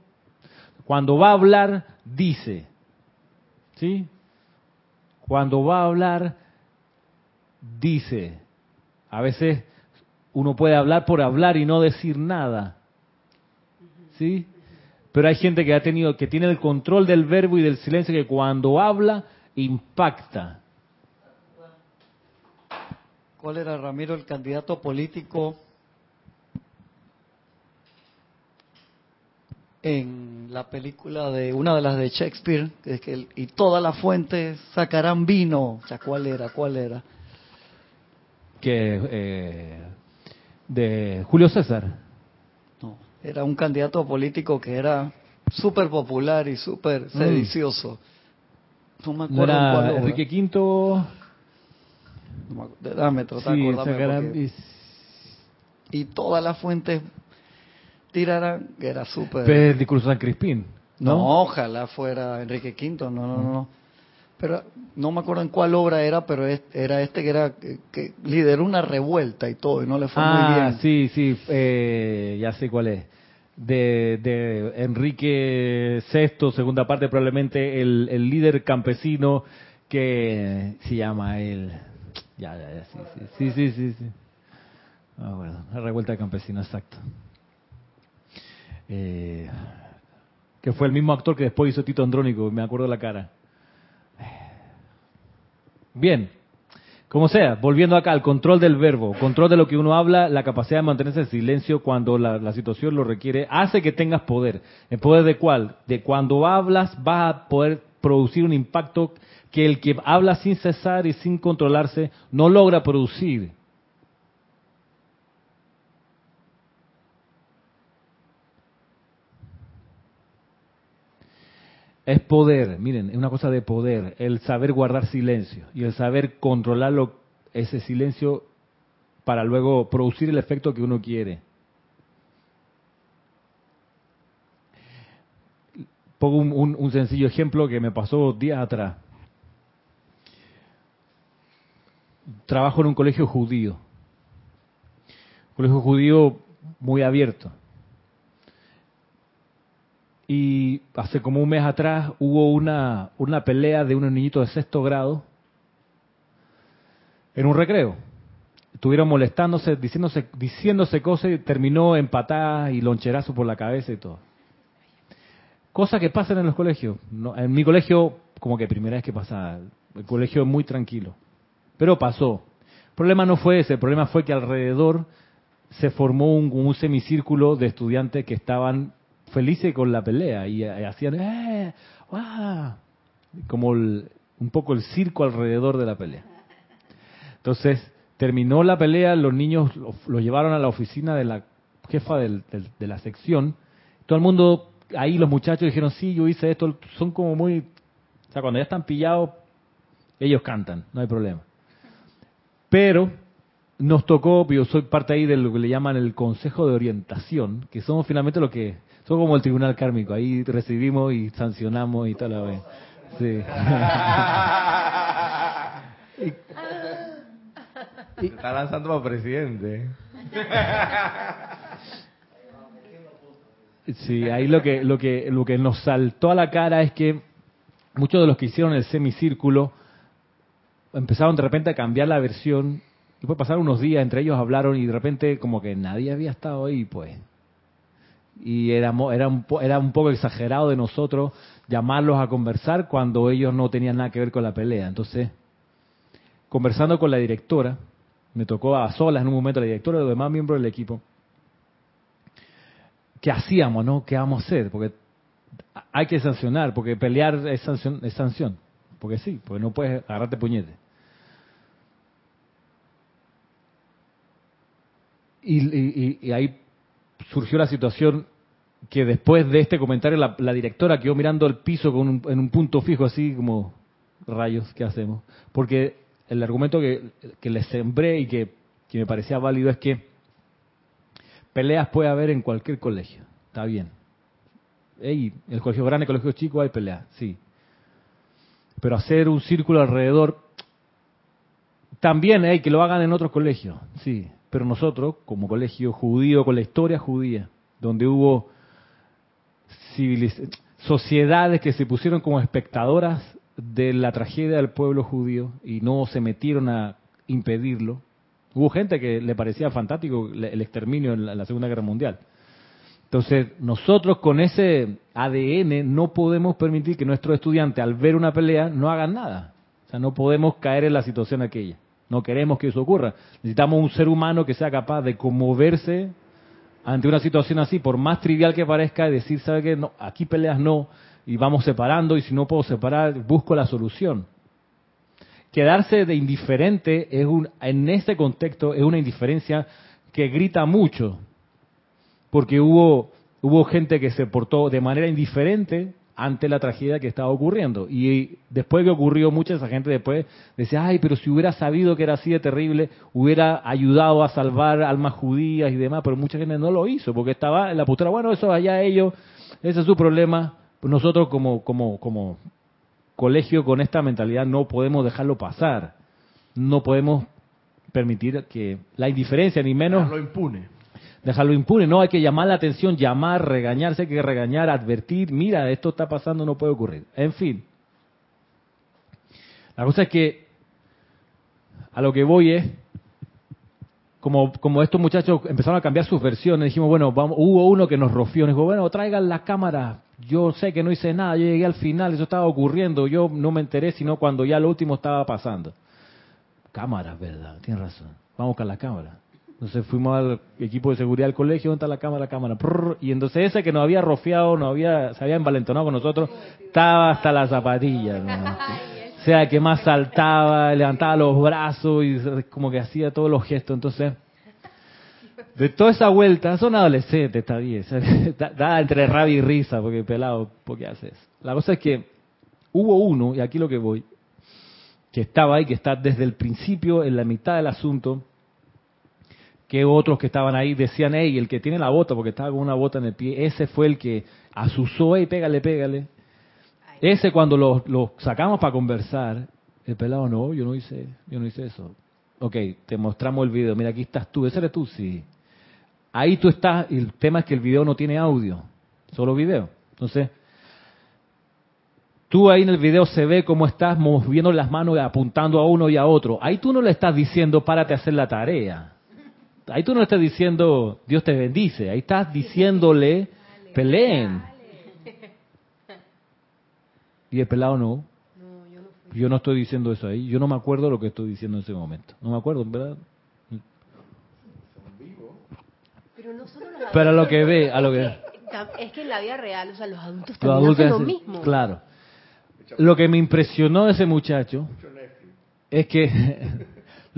cuando va a hablar, dice. ¿Sí? Cuando va a hablar, dice. A veces uno puede hablar por hablar y no decir nada. ¿Sí? Pero hay gente que ha tenido, que tiene el control del verbo y del silencio, que cuando habla, impacta. ¿Cuál era, Ramiro, el candidato político en la película de una de las de Shakespeare? Que es que el- y todas las fuentes sacarán vino. O sea, ¿cuál era? ¿Cuál era? Que, eh, de Julio César. Era un candidato político que era súper popular y súper sedicioso. No me Mm. ¿No acuerdo en cuál era. Enrique V? No me. Déjame tratar Sí, de acordarme. es- Y todas las fuentes tiraran que era súper... Pero el discurso de San Crispín, No, ¿no? ojalá fuera Enrique V, no, no, no, no. Pero no me acuerdo en cuál obra era, pero era este que era que, lideró una revuelta y todo, y no le fue muy ah, bien. sí, sí, eh, ya sé cuál es. De, de Enrique VI, segunda parte, probablemente el, el líder campesino que se llama el... Ya, ya, ya, sí, sí, sí, sí, sí. sí. Ah, bueno, la revuelta de campesinos, exacto. Eh, que fue el mismo actor que después hizo Tito Andrónico, me acuerdo la cara. Bien, como sea, volviendo acá al control del verbo, control de lo que uno habla, la capacidad de mantenerse en silencio cuando la, la situación lo requiere, hace que tengas poder. ¿El poder de cuál? De cuando hablas vas a poder producir un impacto que el que habla sin cesar y sin controlarse no logra producir. Es poder, miren, es una cosa de poder, el saber guardar silencio y el saber controlar ese silencio para luego producir el efecto que uno quiere. Pongo un, un- un sencillo ejemplo que me pasó días atrás. Trabajo en un colegio judío. Colegio judío muy abierto. Y hace como un mes atrás hubo una, una pelea de unos niñitos de sexto grado en un recreo. Estuvieron molestándose, diciéndose, diciéndose cosas y terminó en patadas y loncherazos por la cabeza y todo. Cosas que pasan en los colegios. No, en mi colegio, como que primera vez que pasa, el colegio es muy tranquilo. Pero pasó. El problema no fue ese, el problema fue que alrededor se formó un semicírculo de estudiantes que estaban felices con la pelea y, eh, hacían ¡eh! como el- un poco el circo alrededor de la pelea. Entonces, terminó la pelea, los niños lo, lo llevaron a la oficina de la jefa de la sección. Todo el mundo, ahí los muchachos dijeron, sí, yo hice esto, son como muy... O sea, cuando ya están pillados, ellos cantan, no hay problema. Pero nos tocó, yo soy parte ahí de lo que le llaman el Consejo de Orientación, que somos finalmente lo que, somos como el Tribunal Kármico, ahí recibimos y sancionamos y tal la vez. Sí. Se está lanzando para presidente. Sí, ahí lo que, lo que, lo que nos saltó a la cara es que muchos de los que hicieron el semicírculo empezaron de repente a cambiar la versión. Después pasaron unos días, entre ellos hablaron y de repente como que nadie había estado ahí, pues. Y era, era, un, era un poco exagerado de nosotros llamarlos a conversar cuando ellos no tenían nada que ver con la pelea. Entonces, conversando con la directora, me tocó a solas en un momento la directora y los demás miembros del equipo, ¿qué hacíamos, no? ¿Qué vamos a hacer? Porque hay que sancionar, porque pelear es sanción, es sanción. Porque sí, porque no puedes agarrarte puñete. Y- y- y ahí surgió la situación que después de este comentario la, directora quedó mirando el piso con un- en un punto fijo así como rayos, ¿qué hacemos? Porque el argumento que, que le sembré y que, que me parecía válido es que peleas puede haber en cualquier colegio, está bien. Ey, el colegio grande, el colegio chico hay peleas, sí. Pero hacer un círculo alrededor, también hay que lo hagan en otros colegios, sí. Pero nosotros, como colegio judío, con la historia judía, donde hubo sociedades que se pusieron como espectadoras de la tragedia del pueblo judío y no se metieron a impedirlo. Hubo gente que le parecía fantástico el exterminio en la Segunda Guerra Mundial. Entonces, nosotros con ese ADN no podemos permitir que nuestros estudiantes al ver una pelea no hagan nada. O sea, no podemos caer en la situación aquella. No queremos que eso ocurra. Necesitamos un ser humano que sea capaz de conmoverse ante una situación así, por más trivial que parezca, y decir, ¿sabe qué? No, aquí peleas no, y vamos separando, y si no puedo separar, busco la solución. Quedarse de indiferente es un, en este contexto es una indiferencia que grita mucho, porque hubo, hubo gente que se portó de manera indiferente ante la tragedia que estaba ocurriendo. Y después que ocurrió, mucha esa gente después decía, ay, pero si hubiera sabido que era así de terrible, hubiera ayudado a salvar almas judías y demás, pero mucha gente no lo hizo, porque estaba en la postura, bueno, eso allá ellos, ese es su problema. Nosotros como, como, como colegio con esta mentalidad no podemos dejarlo pasar. No podemos permitir que la indiferencia, ni menos... Lo impune. Dejarlo impune, no, hay que llamar la atención, llamar, regañarse, hay que regañar, advertir, mira, esto está pasando, no puede ocurrir. En fin. La cosa es que a lo que voy es, como, como estos muchachos empezaron a cambiar sus versiones, dijimos, bueno, vamos, hubo uno que nos rofió, nos dijo, bueno, traigan la cámara, yo sé que no hice nada, yo llegué al final, eso estaba ocurriendo, yo no me enteré sino cuando ya lo último estaba pasando. Cámaras, ¿verdad? Tienes razón. Vamos con la cámara. Entonces fuimos al equipo de seguridad del colegio, ¿dónde está la cámara? La cámara. Prrr, y entonces ese que nos había rofiado, nos había, se había envalentonado con nosotros, estaba hasta las zapatillas. ¿no? O sea, que más saltaba, levantaba los brazos y como que hacía todos los gestos. Entonces, de toda esa vuelta, son adolescentes, está bien. Da entre rabia y risa, porque pelado, ¿por qué haces? La cosa es que hubo uno, y aquí lo que voy, que estaba ahí, que está desde el principio, en la mitad del asunto, que otros que estaban ahí decían, hey, el que tiene la bota, porque estaba con una bota en el pie, ese fue el que asusó, hey, pégale, pégale. Ese cuando lo, lo sacamos para conversar, el pelado, no, yo no hice, yo no hice eso. Ok, te mostramos el video, mira, aquí estás tú, ese eres tú, sí. Ahí tú estás, y el tema es que el video no tiene audio, solo video. Entonces, tú ahí en el video se ve cómo estás moviendo las manos y apuntando a uno y a otro. Ahí tú no le estás diciendo, párate a hacer la tarea. Ahí tú no estás diciendo, Dios te bendice. Ahí estás diciéndole, peleen. Y el pelado no. Yo no estoy diciendo eso ahí. Yo no me acuerdo lo que estoy diciendo en ese momento. No me acuerdo, ¿verdad? Pero no solo los Pero a lo adultos, que ve, a lo que... es que- en la vida real, o sea, los adultos Los también adultos hacen lo mismo. Claro. Lo que me impresionó de ese muchacho es que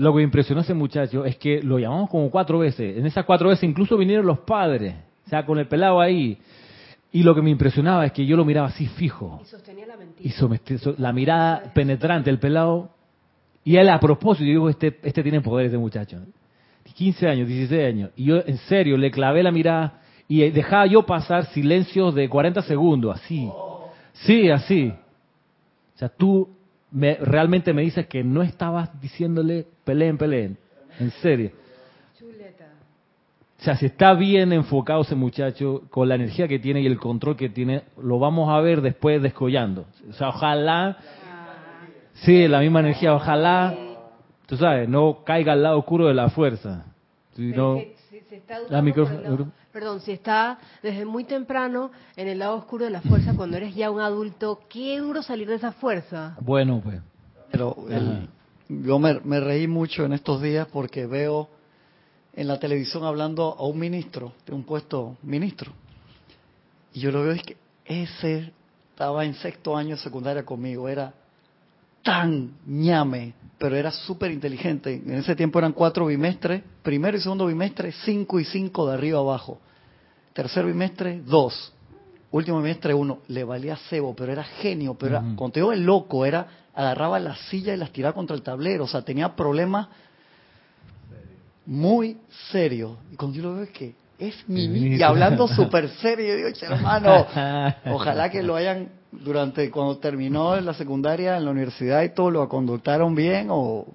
lo que me impresionó de ese muchacho es que lo llamamos como cuatro veces. En esas cuatro veces incluso vinieron los padres, o sea, con el pelado ahí. Y lo que me impresionaba es que yo lo miraba así fijo. Y sostenía la mentira. Y so- la mirada penetrante, el pelado. Y él a propósito, yo digo, este, este tiene poder ese muchacho. 15 años, 16 años. Y yo en serio le clavé la mirada y dejaba yo pasar silencios de 40 segundos, así. Sí, así. O sea, tú me, realmente me dices que no estabas diciéndole peleen, peleen. En serio. Chuleta. O sea, si está bien enfocado ese muchacho, con la energía que tiene y el control que tiene, lo vamos a ver después descollando. O sea, ojalá, sí, la misma energía, ojalá, tú sabes, no caiga al lado oscuro de la fuerza. Si está Ah, lado-. Perdón, si está desde muy temprano en el lado oscuro de la fuerza, cuando eres ya un adulto, qué duro salir de esa fuerza. bueno, pues. Pero el- yo me, me reí mucho en estos días porque veo en la televisión hablando a un ministro, de un puesto ministro. Y yo lo veo es que ese estaba en sexto año de secundaria conmigo, era tan ñame, pero era súper inteligente. En ese tiempo eran cuatro bimestres, primero y segundo bimestre, cinco y cinco de arriba abajo. Tercer bimestre, dos. Último bimestre, uno. Le valía cebo, pero era genio. Pero era, cuando te digo el loco, era agarraba las sillas y las tiraba contra el tablero. O sea, tenía problemas muy serios. Y cuando yo lo veo es que es mi El niño. Y hablando súper serio, yo digo, "Che, hermano, ojalá que lo hayan, durante, cuando terminó la secundaria en la universidad y todo, lo conductaron bien o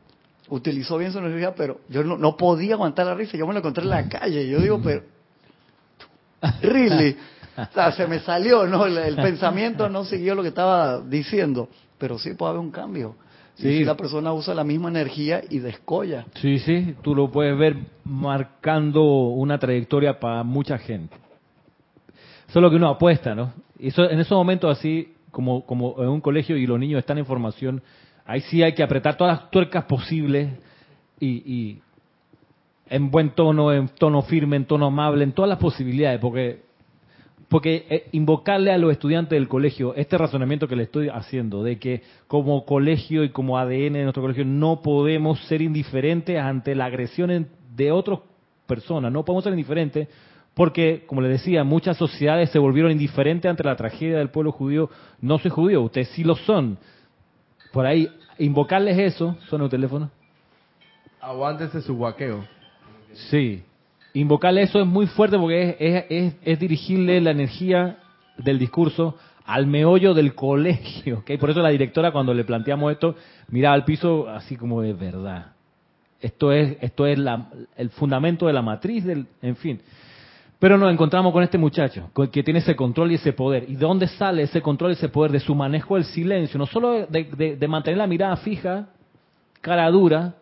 utilizó bien su energía, pero yo no, no podía aguantar la risa. Yo me lo encontré en la calle. Yo digo, pero, really. O sea, se me salió, ¿no? El, el pensamiento no siguió lo que estaba diciendo. Pero sí puede haber un cambio. Y Sí. si la persona usa la misma energía y descolla. Sí, sí, tú lo puedes ver marcando una trayectoria para mucha gente. Eso es lo que uno apuesta, ¿no? Eso, en esos momentos así, como, como en un colegio y los niños están en formación, ahí sí hay que apretar todas las tuercas posibles y, y en buen tono, en tono firme, en tono amable, en todas las posibilidades, porque porque eh, invocarle a los estudiantes del colegio este razonamiento que le estoy haciendo, de que como colegio y como ADN de nuestro colegio no podemos ser indiferentes ante la agresión de otros personas. No podemos ser indiferentes porque, como le decía, muchas sociedades se volvieron indiferentes ante la tragedia del pueblo judío. No soy judío, ustedes sí lo son. Por ahí, invocarles eso, son el teléfono. Aguántese su guaqueo. Sí. Invocarle eso es muy fuerte porque es, es, dirigirle la energía del discurso al meollo del colegio. ¿okay? Por eso la directora cuando le planteamos esto miraba al piso así como de verdad. Esto es, esto es la, el fundamento de la matriz del, en fin. Pero nos encontramos con este muchacho que tiene ese control y ese poder. ¿Y de dónde sale ese control y ese poder? De su manejo del silencio. No solo de mantener la mirada fija, cara dura,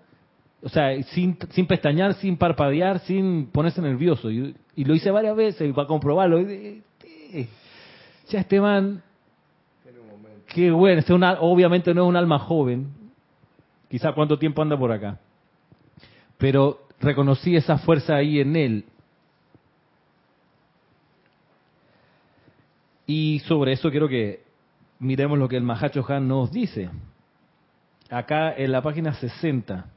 o sea, sin, sin pestañear, sin parpadear, sin ponerse nervioso. Y, y lo hice varias veces para comprobarlo. Y, ya Esteban, qué bueno. Este obviamente no es un alma joven. Quizá cuánto tiempo anda por acá. Pero reconocí esa fuerza ahí en él. Y sobre eso quiero que miremos lo que el Mahacho Han nos dice. Acá en la página 60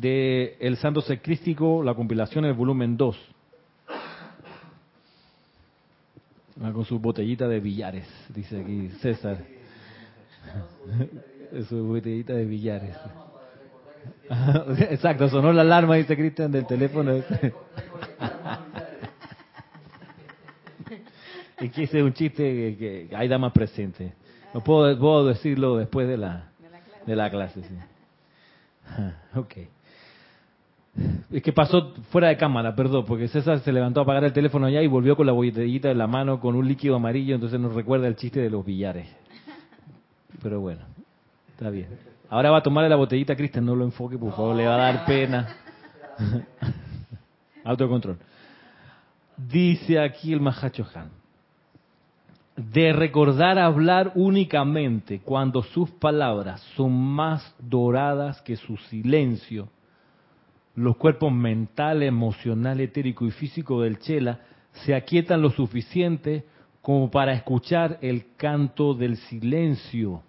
de El Santo Secrístico, la compilación del volumen 2. Con su botellita de billares, dice aquí César. su botellita de billares. Exacto, sonó la alarma, dice Cristian, del teléfono. y que ese es un chiste que, hay damas presentes. No puedo, puedo decirlo después de la, de la clase. Sí. Ok. Es que pasó fuera de cámara, perdón, porque César se levantó a apagar el teléfono allá y volvió con la botellita en la mano con un líquido amarillo, entonces nos recuerda el chiste de los billares. Pero bueno, está bien. Ahora va a tomarle la botellita Cristian, no lo enfoque, por favor, le va a dar pena. Autocontrol. Dice aquí el Mahacho Han, de recordar hablar únicamente cuando sus palabras son más doradas que su silencio los cuerpos mental, emocional, etérico y físico del Chela se aquietan lo suficiente como para escuchar el canto del silencio,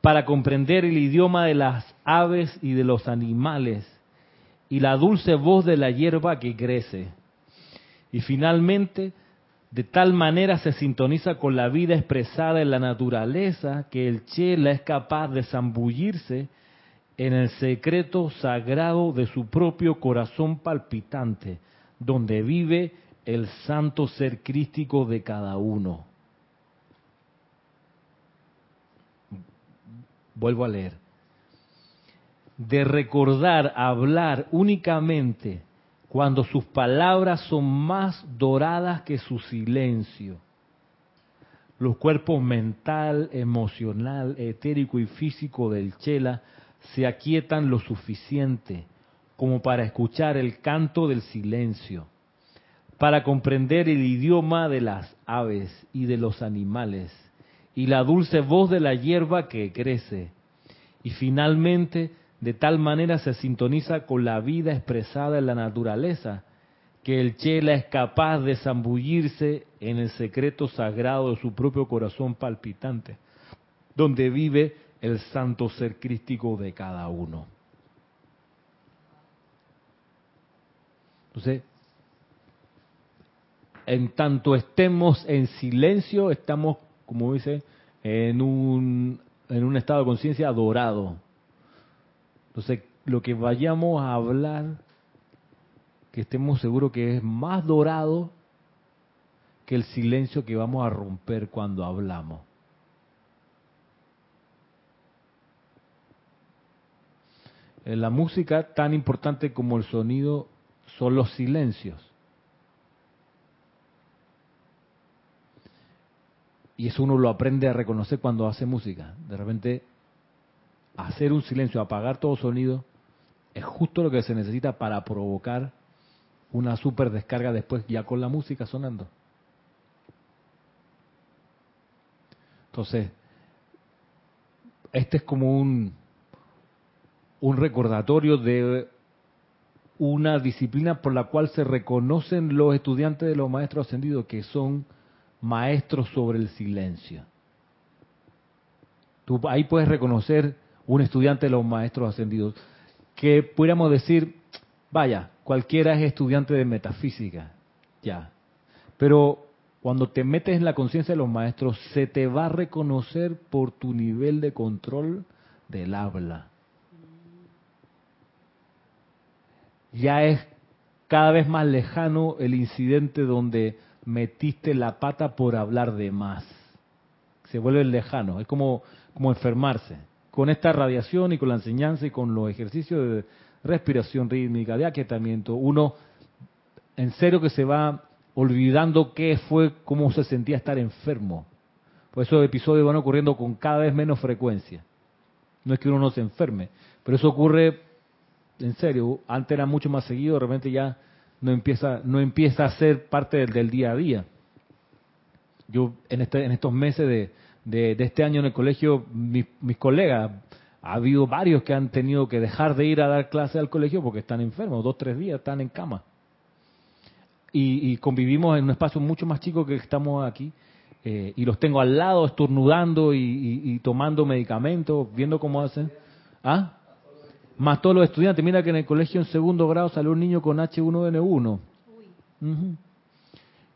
para comprender el idioma de las aves y de los animales y la dulce voz de la hierba que crece. Y finalmente, de tal manera se sintoniza con la vida expresada en la naturaleza que el Chela es capaz de zambullirse en el secreto sagrado de su propio corazón palpitante, donde vive el santo ser crístico de cada uno. Vuelvo a leer. De recordar hablar únicamente cuando sus palabras son más doradas que su silencio. Los cuerpos mental, emocional, etérico y físico del Chela se aquietan lo suficiente como para escuchar el canto del silencio, para comprender el idioma de las aves y de los animales, y la dulce voz de la hierba que crece, y finalmente de tal manera se sintoniza con la vida expresada en la naturaleza, que el chela es capaz de zambullirse en el secreto sagrado de su propio corazón palpitante, donde vive el santo ser crístico de cada uno. Entonces, en tanto estemos en silencio, estamos, como dice, en un, en un estado de conciencia dorado. Entonces, lo que vayamos a hablar, que estemos seguros que es más dorado que el silencio que vamos a romper cuando hablamos. La música, tan importante como el sonido, son los silencios. Y eso uno lo aprende a reconocer cuando hace música. De repente, hacer un silencio, apagar todo sonido, es justo lo que se necesita para provocar una super descarga después ya con la música sonando. Entonces, este es como un, un recordatorio de una disciplina por la cual se reconocen los estudiantes de los maestros ascendidos que son maestros sobre el silencio. Tú ahí puedes reconocer un estudiante de los maestros ascendidos que pudiéramos decir Vaya, cualquiera es estudiante de metafísica, ya. Pero cuando te metes en la conciencia de los maestros, se te va a reconocer por tu nivel de control del habla. Ya es cada vez más lejano el incidente donde metiste la pata por hablar de más. Se vuelve lejano, es como, como enfermarse. Con esta radiación y con la enseñanza y con los ejercicios de respiración rítmica, de aquietamiento, uno en serio que se va olvidando qué fue, cómo se sentía estar enfermo. Por esos episodios van ocurriendo con cada vez menos frecuencia. No es que uno no se enferme, pero eso ocurre en serio. Antes era mucho más seguido, de repente ya no empieza, no empieza a ser parte del, día a día. Yo en, este, en estos meses de, de, este año en el colegio, mis, mis colegas, ha habido varios que han tenido que dejar de ir a dar clase al colegio porque están enfermos, dos, tres días están en cama. Y, convivimos en un espacio mucho más chico que estamos aquí. Eh, y los tengo al lado estornudando y, tomando medicamentos, viendo cómo hacen. ¿Ah? Más todos los estudiantes. Mira que en el colegio en segundo grado salió un niño con H1N1.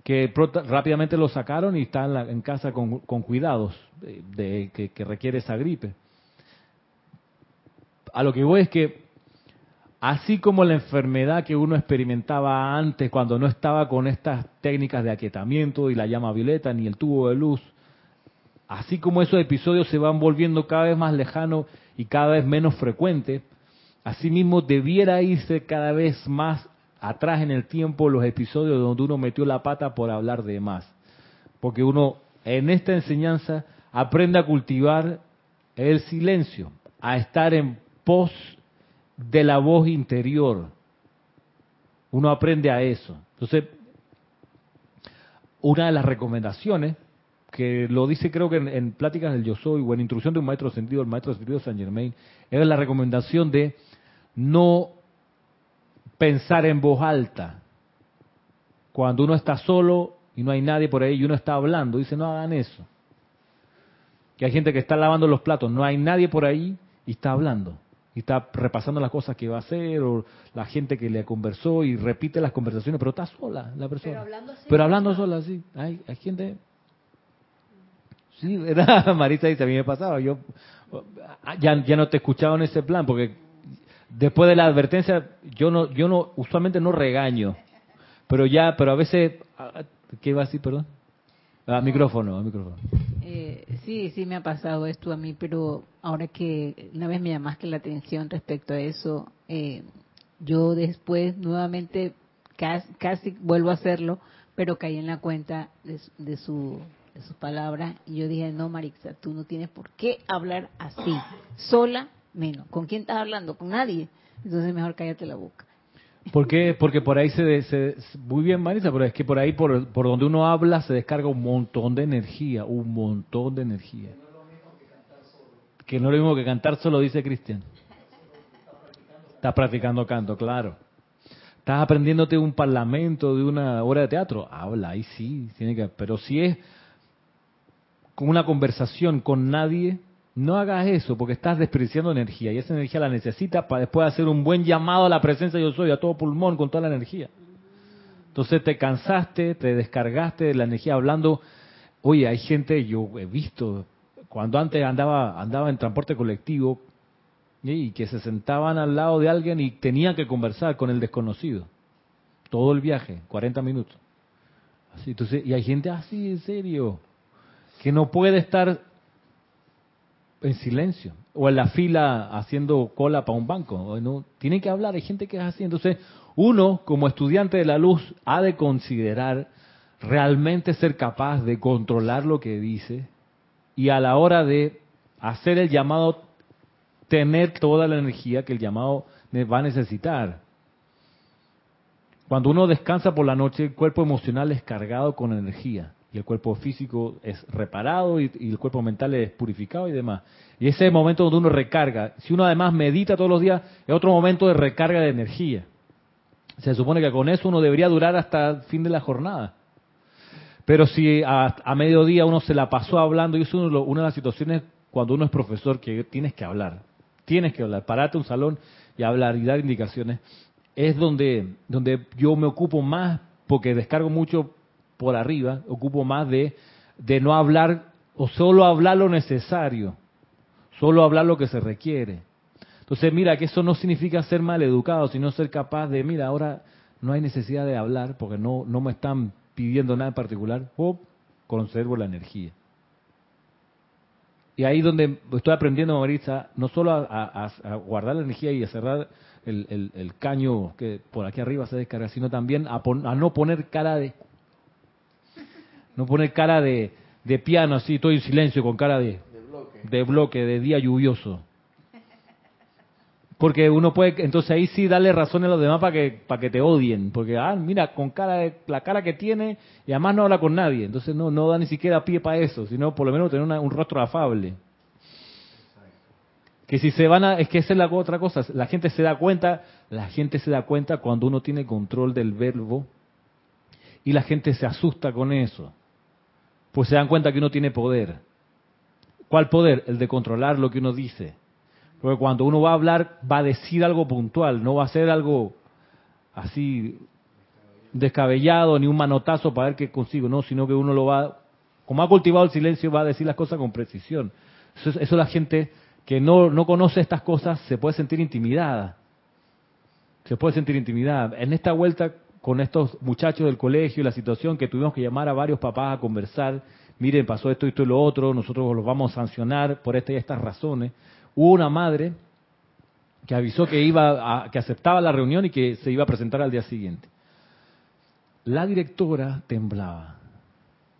Que rápidamente lo sacaron y está en, casa con, cuidados de, que, que requiere esa gripe. A lo que voy es que Así como la enfermedad que uno experimentaba antes cuando no estaba con estas técnicas de aquietamiento y la llama violeta ni el tubo de luz, así como esos episodios se van volviendo cada vez más lejanos y cada vez menos frecuentes, asimismo debiera irse cada vez más atrás en el tiempo los episodios donde uno metió la pata por hablar de más. Porque uno en esta enseñanza aprende a cultivar el silencio, a estar en pos de la voz interior. Uno aprende a eso. Entonces, una de las recomendaciones, que lo dice creo que en, Pláticas del Yo Soy o en Instrucción de un Maestro Sentido, el Maestro Sentido San Germain, es la recomendación de no pensar en voz alta. Cuando uno está solo y no hay nadie por ahí y uno está hablando, dice no hagan eso. Que hay gente que está lavando los platos, no hay nadie por ahí y está hablando y está repasando las cosas que va a hacer o la gente que le conversó y repite las conversaciones, pero está sola la persona. Pero hablando, pero hablando sola, sí. Hay, hay gente... Sí, ¿verdad? Marita dice, a mí me pasaba, yo ya, ya no te escuchaba en ese plan, porque después de la advertencia, yo no, yo no, usualmente no regaño, pero ya, pero a veces, ah, ¿qué iba a decir, perdón? A micrófono, micrófono. Eh, sí, sí me ha pasado esto a mí, pero ahora que una vez me llamaste la atención respecto a eso, eh, yo después nuevamente casi, vuelvo a hacerlo, pero caí en la cuenta de, su de sus palabras y yo dije, no, Marixa, tú no tienes por qué hablar así, sola menos. ¿Con quién estás hablando? Con nadie. Entonces mejor cállate la boca. ¿Por qué? Porque por ahí se, Muy bien, Marisa, pero es que por ahí, por, por donde uno habla, se descarga un montón de energía, un montón de energía. Que no es lo mismo que cantar solo, dice Cristian. Estás practicando canto, claro. Estás aprendiéndote un parlamento de una obra de teatro. Habla, ahí sí, tiene que. Pero si es con una conversación con nadie, no hagas eso porque estás desperdiciando energía y esa energía la necesitas para después hacer un buen llamado a la presencia de yo soy, a todo pulmón con toda la energía. Entonces te cansaste, te descargaste de la energía hablando. Oye, hay gente, yo he visto, cuando antes andaba, andaba en transporte colectivo y que se sentaban al lado de alguien y tenían que conversar con el desconocido. Todo el viaje, 40 minutos. Así, entonces, y hay gente así, en serio, que no puede estar en silencio o en la fila haciendo cola para un banco. No, tiene que hablar, hay gente que es así. Entonces, uno como estudiante de la luz ha de considerar realmente ser capaz de controlar lo que dice y a la hora de hacer el llamado tener toda la energía que el llamado va a necesitar. Cuando uno descansa por la noche, el cuerpo emocional es cargado con energía y el cuerpo físico es reparado y, el cuerpo mental es purificado y demás. Y ese momento donde uno recarga, si uno además medita todos los días, es otro momento de recarga de energía. Se supone que con eso uno debería durar hasta el fin de la jornada. Pero si a, mediodía uno se la pasó hablando, y eso es una de las situaciones cuando uno es profesor que tienes que hablar, tienes que hablar, parate un salón y hablar y dar indicaciones. es donde, donde yo me ocupo más, porque descargo mucho por arriba, ocupo más de, no hablar o solo hablar lo necesario, solo hablar lo que se requiere. Entonces, mira, que eso no significa ser mal educado, sino ser capaz de, mira, ahora no hay necesidad de hablar porque no, me están pidiendo nada en particular, ¡Hop! conservo la energía. Y ahí donde estoy aprendiendo, Marisa, no solo a, guardar la energía y a cerrar el, caño que por aquí arriba se descarga, sino también a, no poner cara de... No poner cara de, de piano así, todo en silencio, con cara de, de bloque, de día lluvioso. Porque uno puede, entonces ahí sí darle razón a los demás para que, para que te odien. Porque, ah, mira, con cara de, la cara que tiene y además no habla con nadie. Entonces no, no da ni siquiera pie para eso, sino por lo menos tener un rostro afable. Que si se van a, es que esa es la otra cosa, la gente se da cuenta, la gente se da cuenta cuando uno tiene control del verbo y la gente se asusta con eso. Pues se dan cuenta que uno tiene poder. ¿Cuál poder? El de controlar lo que uno dice porque cuando uno va a hablar, va a decir algo puntual, no va a ser algo así descabellado ni un manotazo para ver qué consigo, no, sino que uno lo va, como ha cultivado el silencio, va a decir las cosas con precisión. Eso, eso la gente que no, no conoce estas cosas se puede sentir intimidada. Se puede sentir intimidada. En esta vuelta con estos muchachos del colegio y la situación que tuvimos que llamar a varios papás a conversar, miren, pasó esto, esto y lo otro, nosotros los vamos a sancionar por estas y estas razones hubo una madre que avisó que iba a, que aceptaba la reunión y que se iba a presentar al día siguiente. La directora temblaba.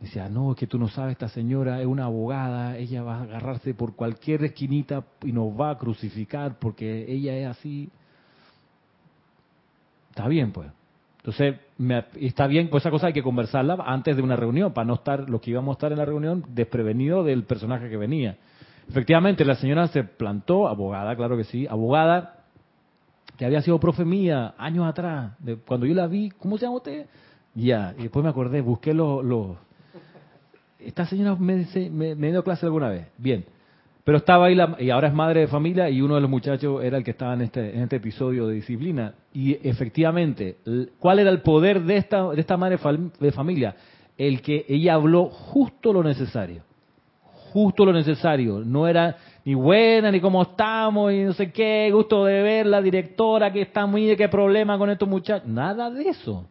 Decía, no, es que tú no sabes, esta señora es una abogada, ella va a agarrarse por cualquier esquinita y nos va a crucificar porque ella es así. Está bien, pues. Entonces, está bien, pues esa cosa hay que conversarla antes de una reunión, para no estar, los que íbamos a estar en la reunión, desprevenidos del personaje que venía. Efectivamente, la señora se plantó, abogada, claro que sí, abogada, que había sido profe mía años atrás. De, cuando yo la vi, ¿cómo se llama usted? Ya, y después me acordé, busqué los... Esta señora me, me, me, dio clase alguna vez. Bien. Pero estaba ahí, la, y ahora es madre de familia, y uno de los muchachos era el que estaba en este, en este episodio de disciplina. Y efectivamente, ¿cuál era el poder de esta, de esta madre de familia? El que ella habló justo lo necesario justo lo necesario. No era ni buena, ni cómo estamos, y no sé qué, gusto de ver la directora que está muy qué problema con estos muchachos. Nada de eso.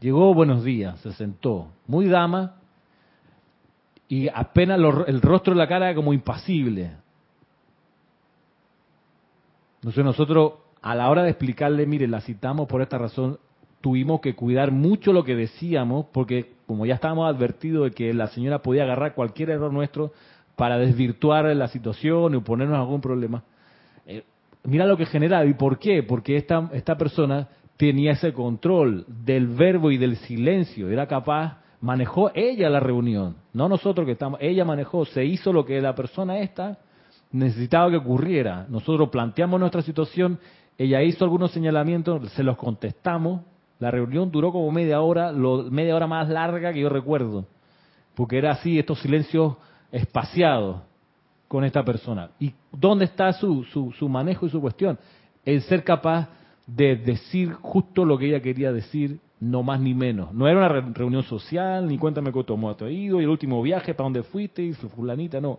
Llegó, buenos días, se sentó, muy dama, y apenas el rostro de la cara como impasible. Entonces nosotros, a la hora de explicarle, mire, la citamos por esta razón, tuvimos que cuidar mucho lo que decíamos, porque como ya estábamos advertidos de que la señora podía agarrar cualquier error nuestro, para desvirtuar la situación o ponernos algún problema. Eh, mira lo que generaba. ¿Y por qué? Porque esta, esta persona tenía ese control del verbo y del silencio. Era capaz, manejó ella la reunión, no nosotros que estamos. Ella manejó, se hizo lo que la persona esta necesitaba que ocurriera. Nosotros planteamos nuestra situación, ella hizo algunos señalamientos, se los contestamos. La reunión duró como media hora, lo, media hora más larga que yo recuerdo, porque era así, estos silencios espaciado con esta persona. ¿Y dónde está su, su, manejo y su cuestión? El ser capaz de decir justo lo que ella quería decir, no más ni menos. No era una reunión social, ni cuéntame cómo te ha ido, y el último viaje, para dónde fuiste, y fulanita, no.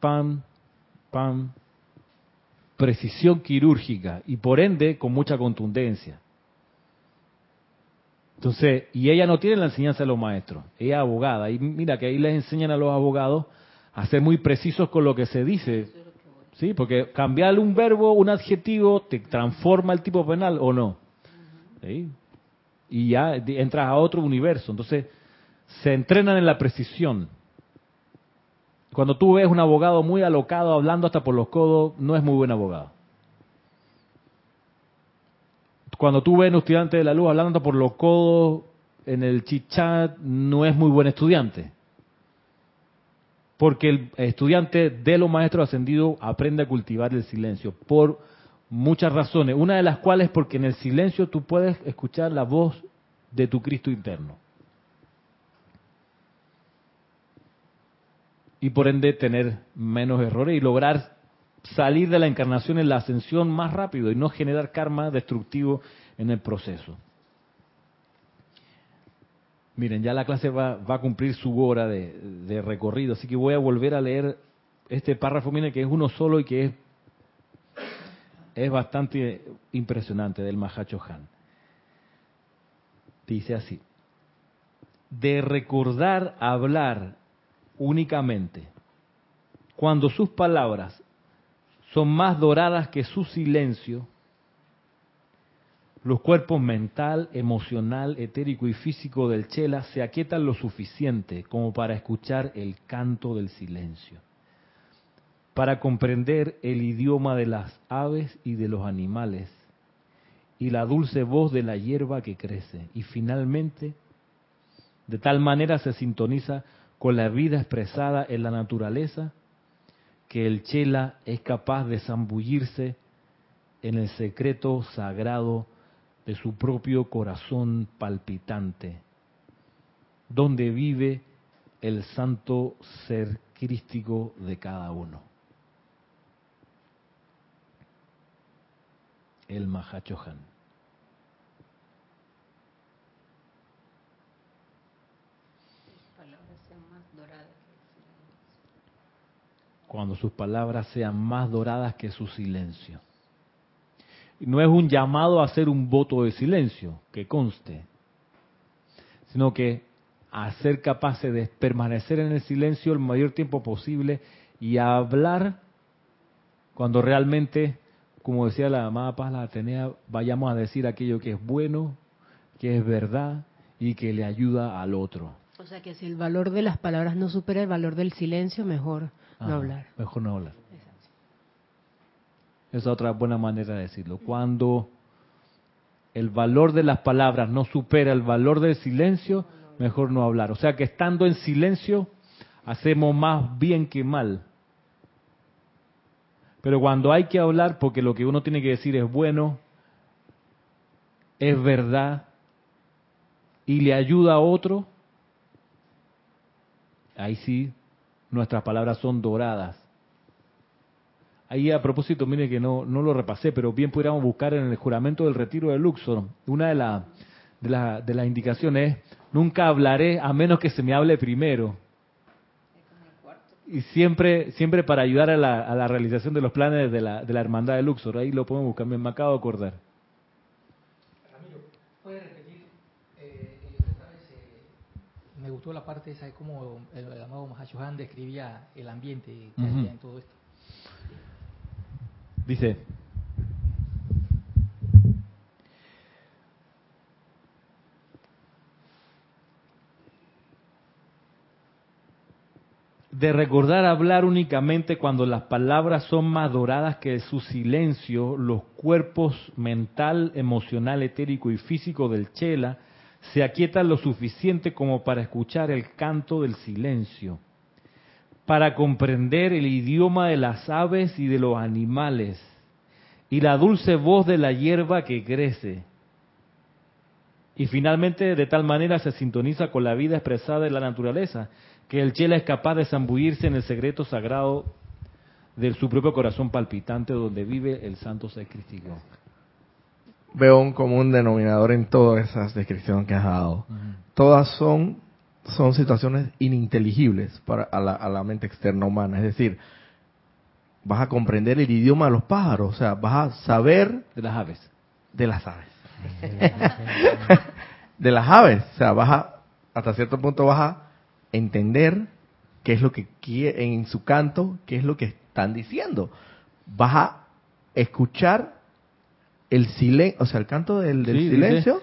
Pam, pam, precisión quirúrgica, y por ende con mucha contundencia. Entonces, y ella no tiene la enseñanza de los maestros, ella es abogada. Y mira que ahí les enseñan a los abogados a ser muy precisos con lo que se dice. ¿Sí? Porque cambiar un verbo, un adjetivo, te transforma el tipo penal o no. Y ya entras a otro universo. Entonces, se entrenan en la precisión. Cuando tú ves un abogado muy alocado hablando hasta por los codos, no es muy buen abogado. Cuando tú ves un estudiante de la luz hablando por los codos en el chichat, no es muy buen estudiante. Porque el estudiante de los maestros ascendidos aprende a cultivar el silencio por muchas razones. Una de las cuales porque en el silencio tú puedes escuchar la voz de tu Cristo interno. Y por ende tener menos errores y lograr salir de la encarnación en la ascensión más rápido y no generar karma destructivo en el proceso. Miren, ya la clase va, va a cumplir su hora de, recorrido, así que voy a volver a leer este párrafo, miren que es uno solo y que es, es bastante impresionante del Mahacho Han. Dice así, de recordar hablar únicamente, cuando sus palabras son más doradas que su silencio, los cuerpos mental, emocional, etérico y físico del Chela se aquietan lo suficiente como para escuchar el canto del silencio, para comprender el idioma de las aves y de los animales, y la dulce voz de la hierba que crece, y finalmente, de tal manera se sintoniza con la vida expresada en la naturaleza, que el Chela es capaz de zambullirse en el secreto sagrado de su propio corazón palpitante, donde vive el santo ser crístico de cada uno. El Mahachohan. Cuando sus palabras sean más doradas que su silencio no es un llamado a hacer un voto de silencio, que conste, sino que a ser capaces de permanecer en el silencio el mayor tiempo posible y a hablar cuando realmente, como decía la amada Paz la Atenea, vayamos a decir aquello que es bueno, que es verdad y que le ayuda al otro. O sea que si el valor de las palabras no supera el valor del silencio, mejor no hablar. Mejor no hablar. Esa es otra buena manera de decirlo. Cuando el valor de las palabras no supera el valor del silencio, mejor no hablar. O sea que estando en silencio hacemos más bien que mal. Pero cuando hay que hablar, porque lo que uno tiene que decir es bueno, es verdad, y le ayuda a otro, ahí sí nuestras palabras son doradas Ahí a propósito, mire que no, no lo repasé, pero bien pudiéramos buscar en el juramento del retiro de Luxor. Una de, la, de, la, de las indicaciones es, nunca hablaré a menos que se me hable primero. Y siempre, siempre para ayudar a la, a la realización de los planes de la, de la hermandad de Luxor. Ahí lo podemos buscar, me, acabo de acordar. Ramiro, ¿puede repetir? Eh, me gustó la parte esa de cómo el, el amado Mahashohan describía el ambiente que había en todo esto. Dice, de recordar hablar únicamente cuando las palabras son más doradas que su silencio, los cuerpos mental, emocional, etérico y físico del Chela se aquietan lo suficiente como para escuchar el canto del silencio para comprender el idioma de las aves y de los animales y la dulce voz de la hierba que crece. Y finalmente de tal manera se sintoniza con la vida expresada en la naturaleza, que el chela es capaz de zambullirse en el secreto sagrado de su propio corazón palpitante donde vive el santo ser Veo un común denominador en todas esas descripciones que has dado. Todas son son situaciones ininteligibles para a la, a la, mente externa humana. Es decir, vas a comprender el idioma de los pájaros, o sea, vas a saber... De las aves. De las aves. de las aves, o sea, vas a, hasta cierto punto vas a entender qué es lo que quiere, en su canto, qué es lo que están diciendo. Vas a escuchar el silencio, o sea, el canto del, del silencio.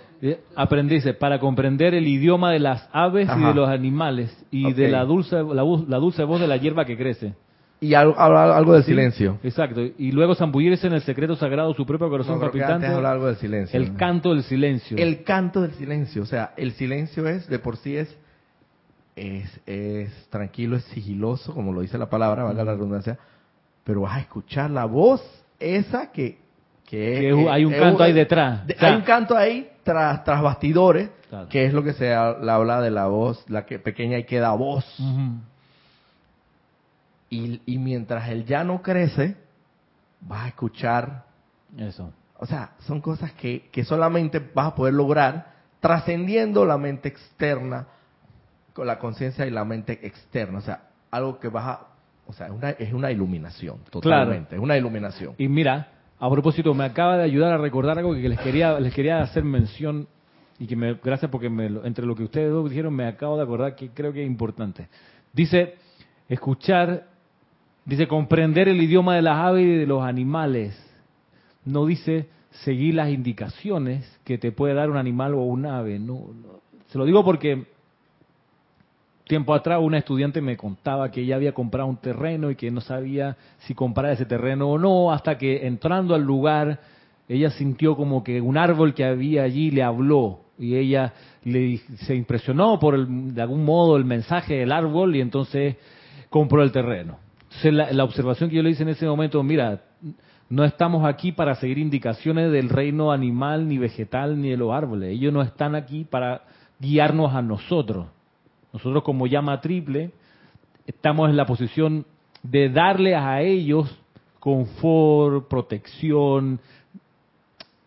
Aprendice, para comprender el idioma de las aves y de los animales y de la dulce, la, la, dulce voz de la hierba que crece. Y algo, algo del silencio. Exacto. Y luego zambullirse en el secreto sagrado su propio corazón palpitante. algo del silencio. El canto del silencio. El canto del silencio. O sea, el silencio es, de por sí es, es, es tranquilo, es sigiloso, como lo dice la palabra, valga la redundancia. Pero vas a escuchar la voz esa que que, hay un canto ahí detrás. hay un canto ahí tras, tras bastidores, que es lo que se habla de la voz, la que pequeña y queda voz. y, y mientras el ya no crece, vas a escuchar. Eso. O sea, son cosas que, que solamente vas a poder lograr trascendiendo la mente externa con la conciencia y la mente externa. O sea, algo que vas a... O sea, una, es una iluminación, totalmente. Es una iluminación. Y mira, a propósito, me acaba de ayudar a recordar algo que les quería, les quería hacer mención y que me, gracias porque me, entre lo que ustedes dos dijeron me acabo de acordar que creo que es importante. Dice, escuchar, dice, comprender el idioma de las aves y de los animales. No dice seguir las indicaciones que te puede dar un animal o un ave. No, no. Se lo digo porque tiempo atrás una estudiante me contaba que ella había comprado un terreno y que no sabía si comprar ese terreno o no, hasta que entrando al lugar ella sintió como que un árbol que había allí le habló y ella le, se impresionó por el- de algún modo el mensaje del árbol y entonces compró el terreno. Entonces la, la observación que yo le hice en ese momento, mira, no estamos aquí para seguir indicaciones del reino animal, ni vegetal, ni de los árboles. Ellos no están aquí para guiarnos a nosotros. Nosotros como llama triple estamos en la posición de darle a ellos confort, protección,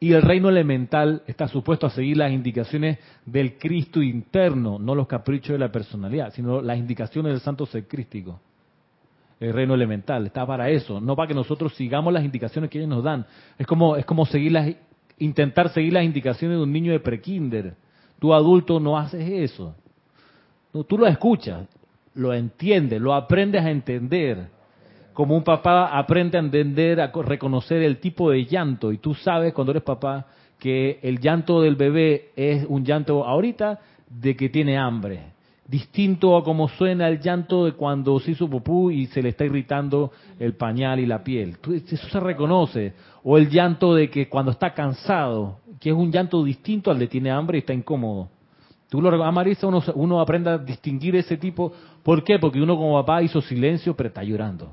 y el reino elemental está supuesto a seguir las indicaciones del Cristo interno, no los caprichos de la personalidad, sino las indicaciones del santo ser crístico. El reino elemental está para eso, no para que nosotros sigamos las indicaciones que ellos nos dan. Es como es como seguir las, intentar seguir las indicaciones de un niño de prekinder. Tú adulto no haces eso. No, tú lo escuchas, lo entiendes, lo aprendes a entender. Como un papá aprende a entender, a co- reconocer el tipo de llanto. Y tú sabes cuando eres papá que el llanto del bebé es un llanto ahorita de que tiene hambre. Distinto a como suena el llanto de cuando se hizo pupú y se le está irritando el pañal y la piel. Eso se reconoce. O el llanto de que cuando está cansado, que es un llanto distinto al de tiene hambre y está incómodo. Tú lo a Marisa, uno, uno aprende a distinguir ese tipo. ¿Por qué? Porque uno como papá hizo silencio, pero está llorando.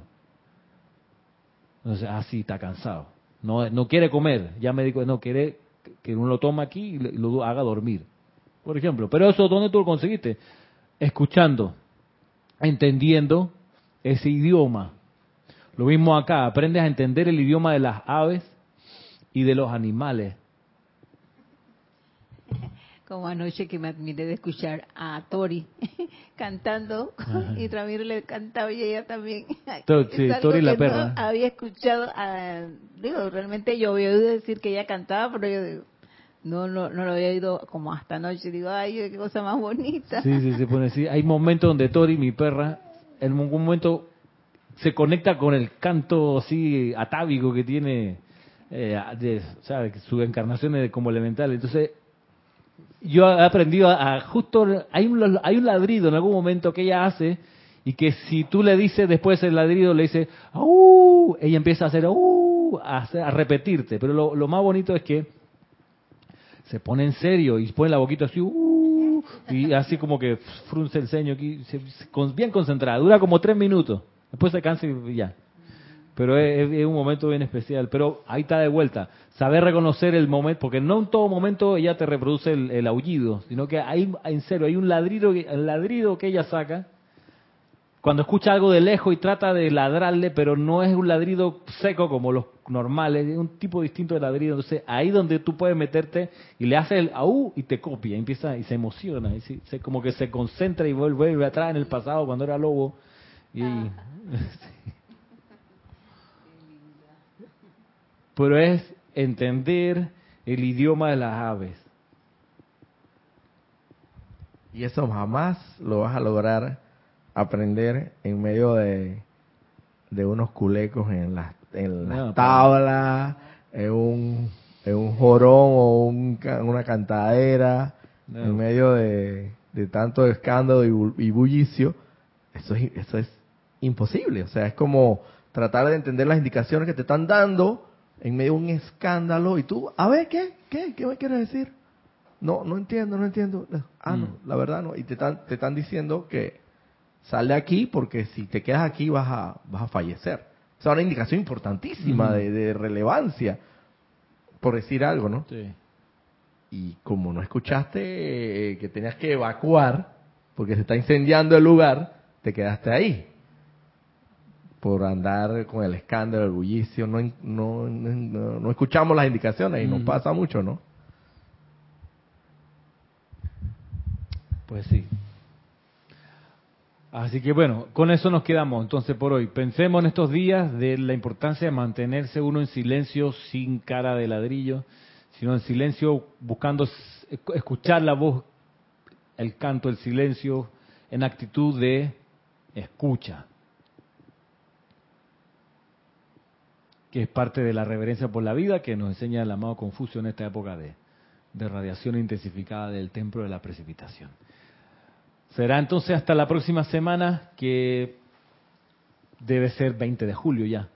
Entonces, ah, sí, está cansado. No, no quiere comer. Ya me dijo, no, quiere que uno lo tome aquí y lo haga dormir. Por ejemplo. Pero eso, ¿dónde tú lo conseguiste? Escuchando, entendiendo ese idioma. Lo mismo acá, aprendes a entender el idioma de las aves y de los animales. Como anoche que me admiré de escuchar a Tori cantando y Ramiro le cantaba y ella también. To- sí, Tori la perra. No había escuchado, a- digo, realmente yo había oído decir que ella cantaba, pero yo digo, no, no, no lo había oído como hasta anoche. Digo, ay, qué cosa más bonita. Sí, sí, se pone así. Hay momentos donde Tori, mi perra, en algún momento se conecta con el canto así atávico que tiene, eh, de, ¿sabe? Que Su encarnación es como elemental. Entonces, yo he aprendido a, a justo, hay un, hay un ladrido en algún momento que ella hace y que si tú le dices después el ladrido, le dice, ¡au! Ella empieza a hacer, ¡au! A, a repetirte. Pero lo, más bonito es que se pone en serio y pone la boquita así, ¡uh! y así como que frunce el ceño aquí, bien concentrada, dura como tres minutos, después se cansa y ya. Pero es, es un momento bien especial, pero ahí está de vuelta, saber reconocer el momento, porque no en todo momento ella te reproduce el, el aullido, sino que hay, en serio, hay un ladrido, que- el ladrido que ella saca, cuando escucha algo de lejos y trata de ladrarle, pero no es un ladrido seco como los normales, es un tipo distinto de ladrido. Entonces, ahí donde tú puedes meterte y le haces el au y te copia, empieza y se emociona, y se, se- como que se concentra y vuelve, vuelve atrás en el pasado cuando era lobo. Y, pero es entender el idioma de las aves. Y eso jamás lo vas a lograr aprender en medio de, de unos culecos en las en las No, tablas, en un, en un jorón o un una cantadera, No. en medio de, de tanto escándalo y, bu- y bullicio. Eso es, eso es imposible. O sea, es como tratar de entender las indicaciones que te están dando en medio de un escándalo y tú, a ver, ¿qué? ¿Qué? ¿Qué me quieres decir? No, no entiendo, no entiendo. Ah, no, Mm. la verdad no. Y te están, te están diciendo que sal de aquí porque si te quedas aquí vas a, vas a fallecer. O sea, una indicación importantísima de relevancia, por decir algo, ¿no? Sí. Y como no escuchaste eh, que tenías que evacuar porque se está incendiando el lugar, te quedaste ahí. Por andar con el escándalo, el bullicio, no, no, no, no escuchamos las indicaciones y nos Ujú. pasa mucho, ¿no? Pues sí. Así que bueno, con eso nos quedamos entonces por hoy. Pensemos en estos días de la importancia de mantenerse uno en silencio, sin cara de ladrillo, sino en silencio, buscando escuchar la voz, el canto, el silencio, en actitud de escucha, que es parte de la reverencia por la vida que nos enseña el amado Confucio en esta época de, de radiación intensificada del templo de la precipitación. Será entonces hasta la próxima semana, que debe ser 20 de julio ya.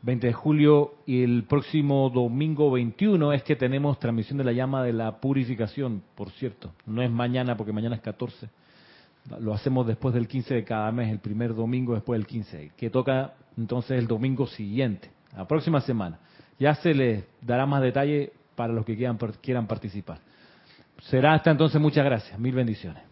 20 de julio y el próximo domingo 21 es que tenemos transmisión de la llama de la purificación, por cierto. No es mañana porque mañana es 14. Lo hacemos después del 15 de cada mes, el primer domingo después del 15, que toca entonces el domingo siguiente, la próxima semana. Ya se les dará más detalle para los que quieran, quieran participar. Será hasta entonces, muchas gracias. Mil bendiciones.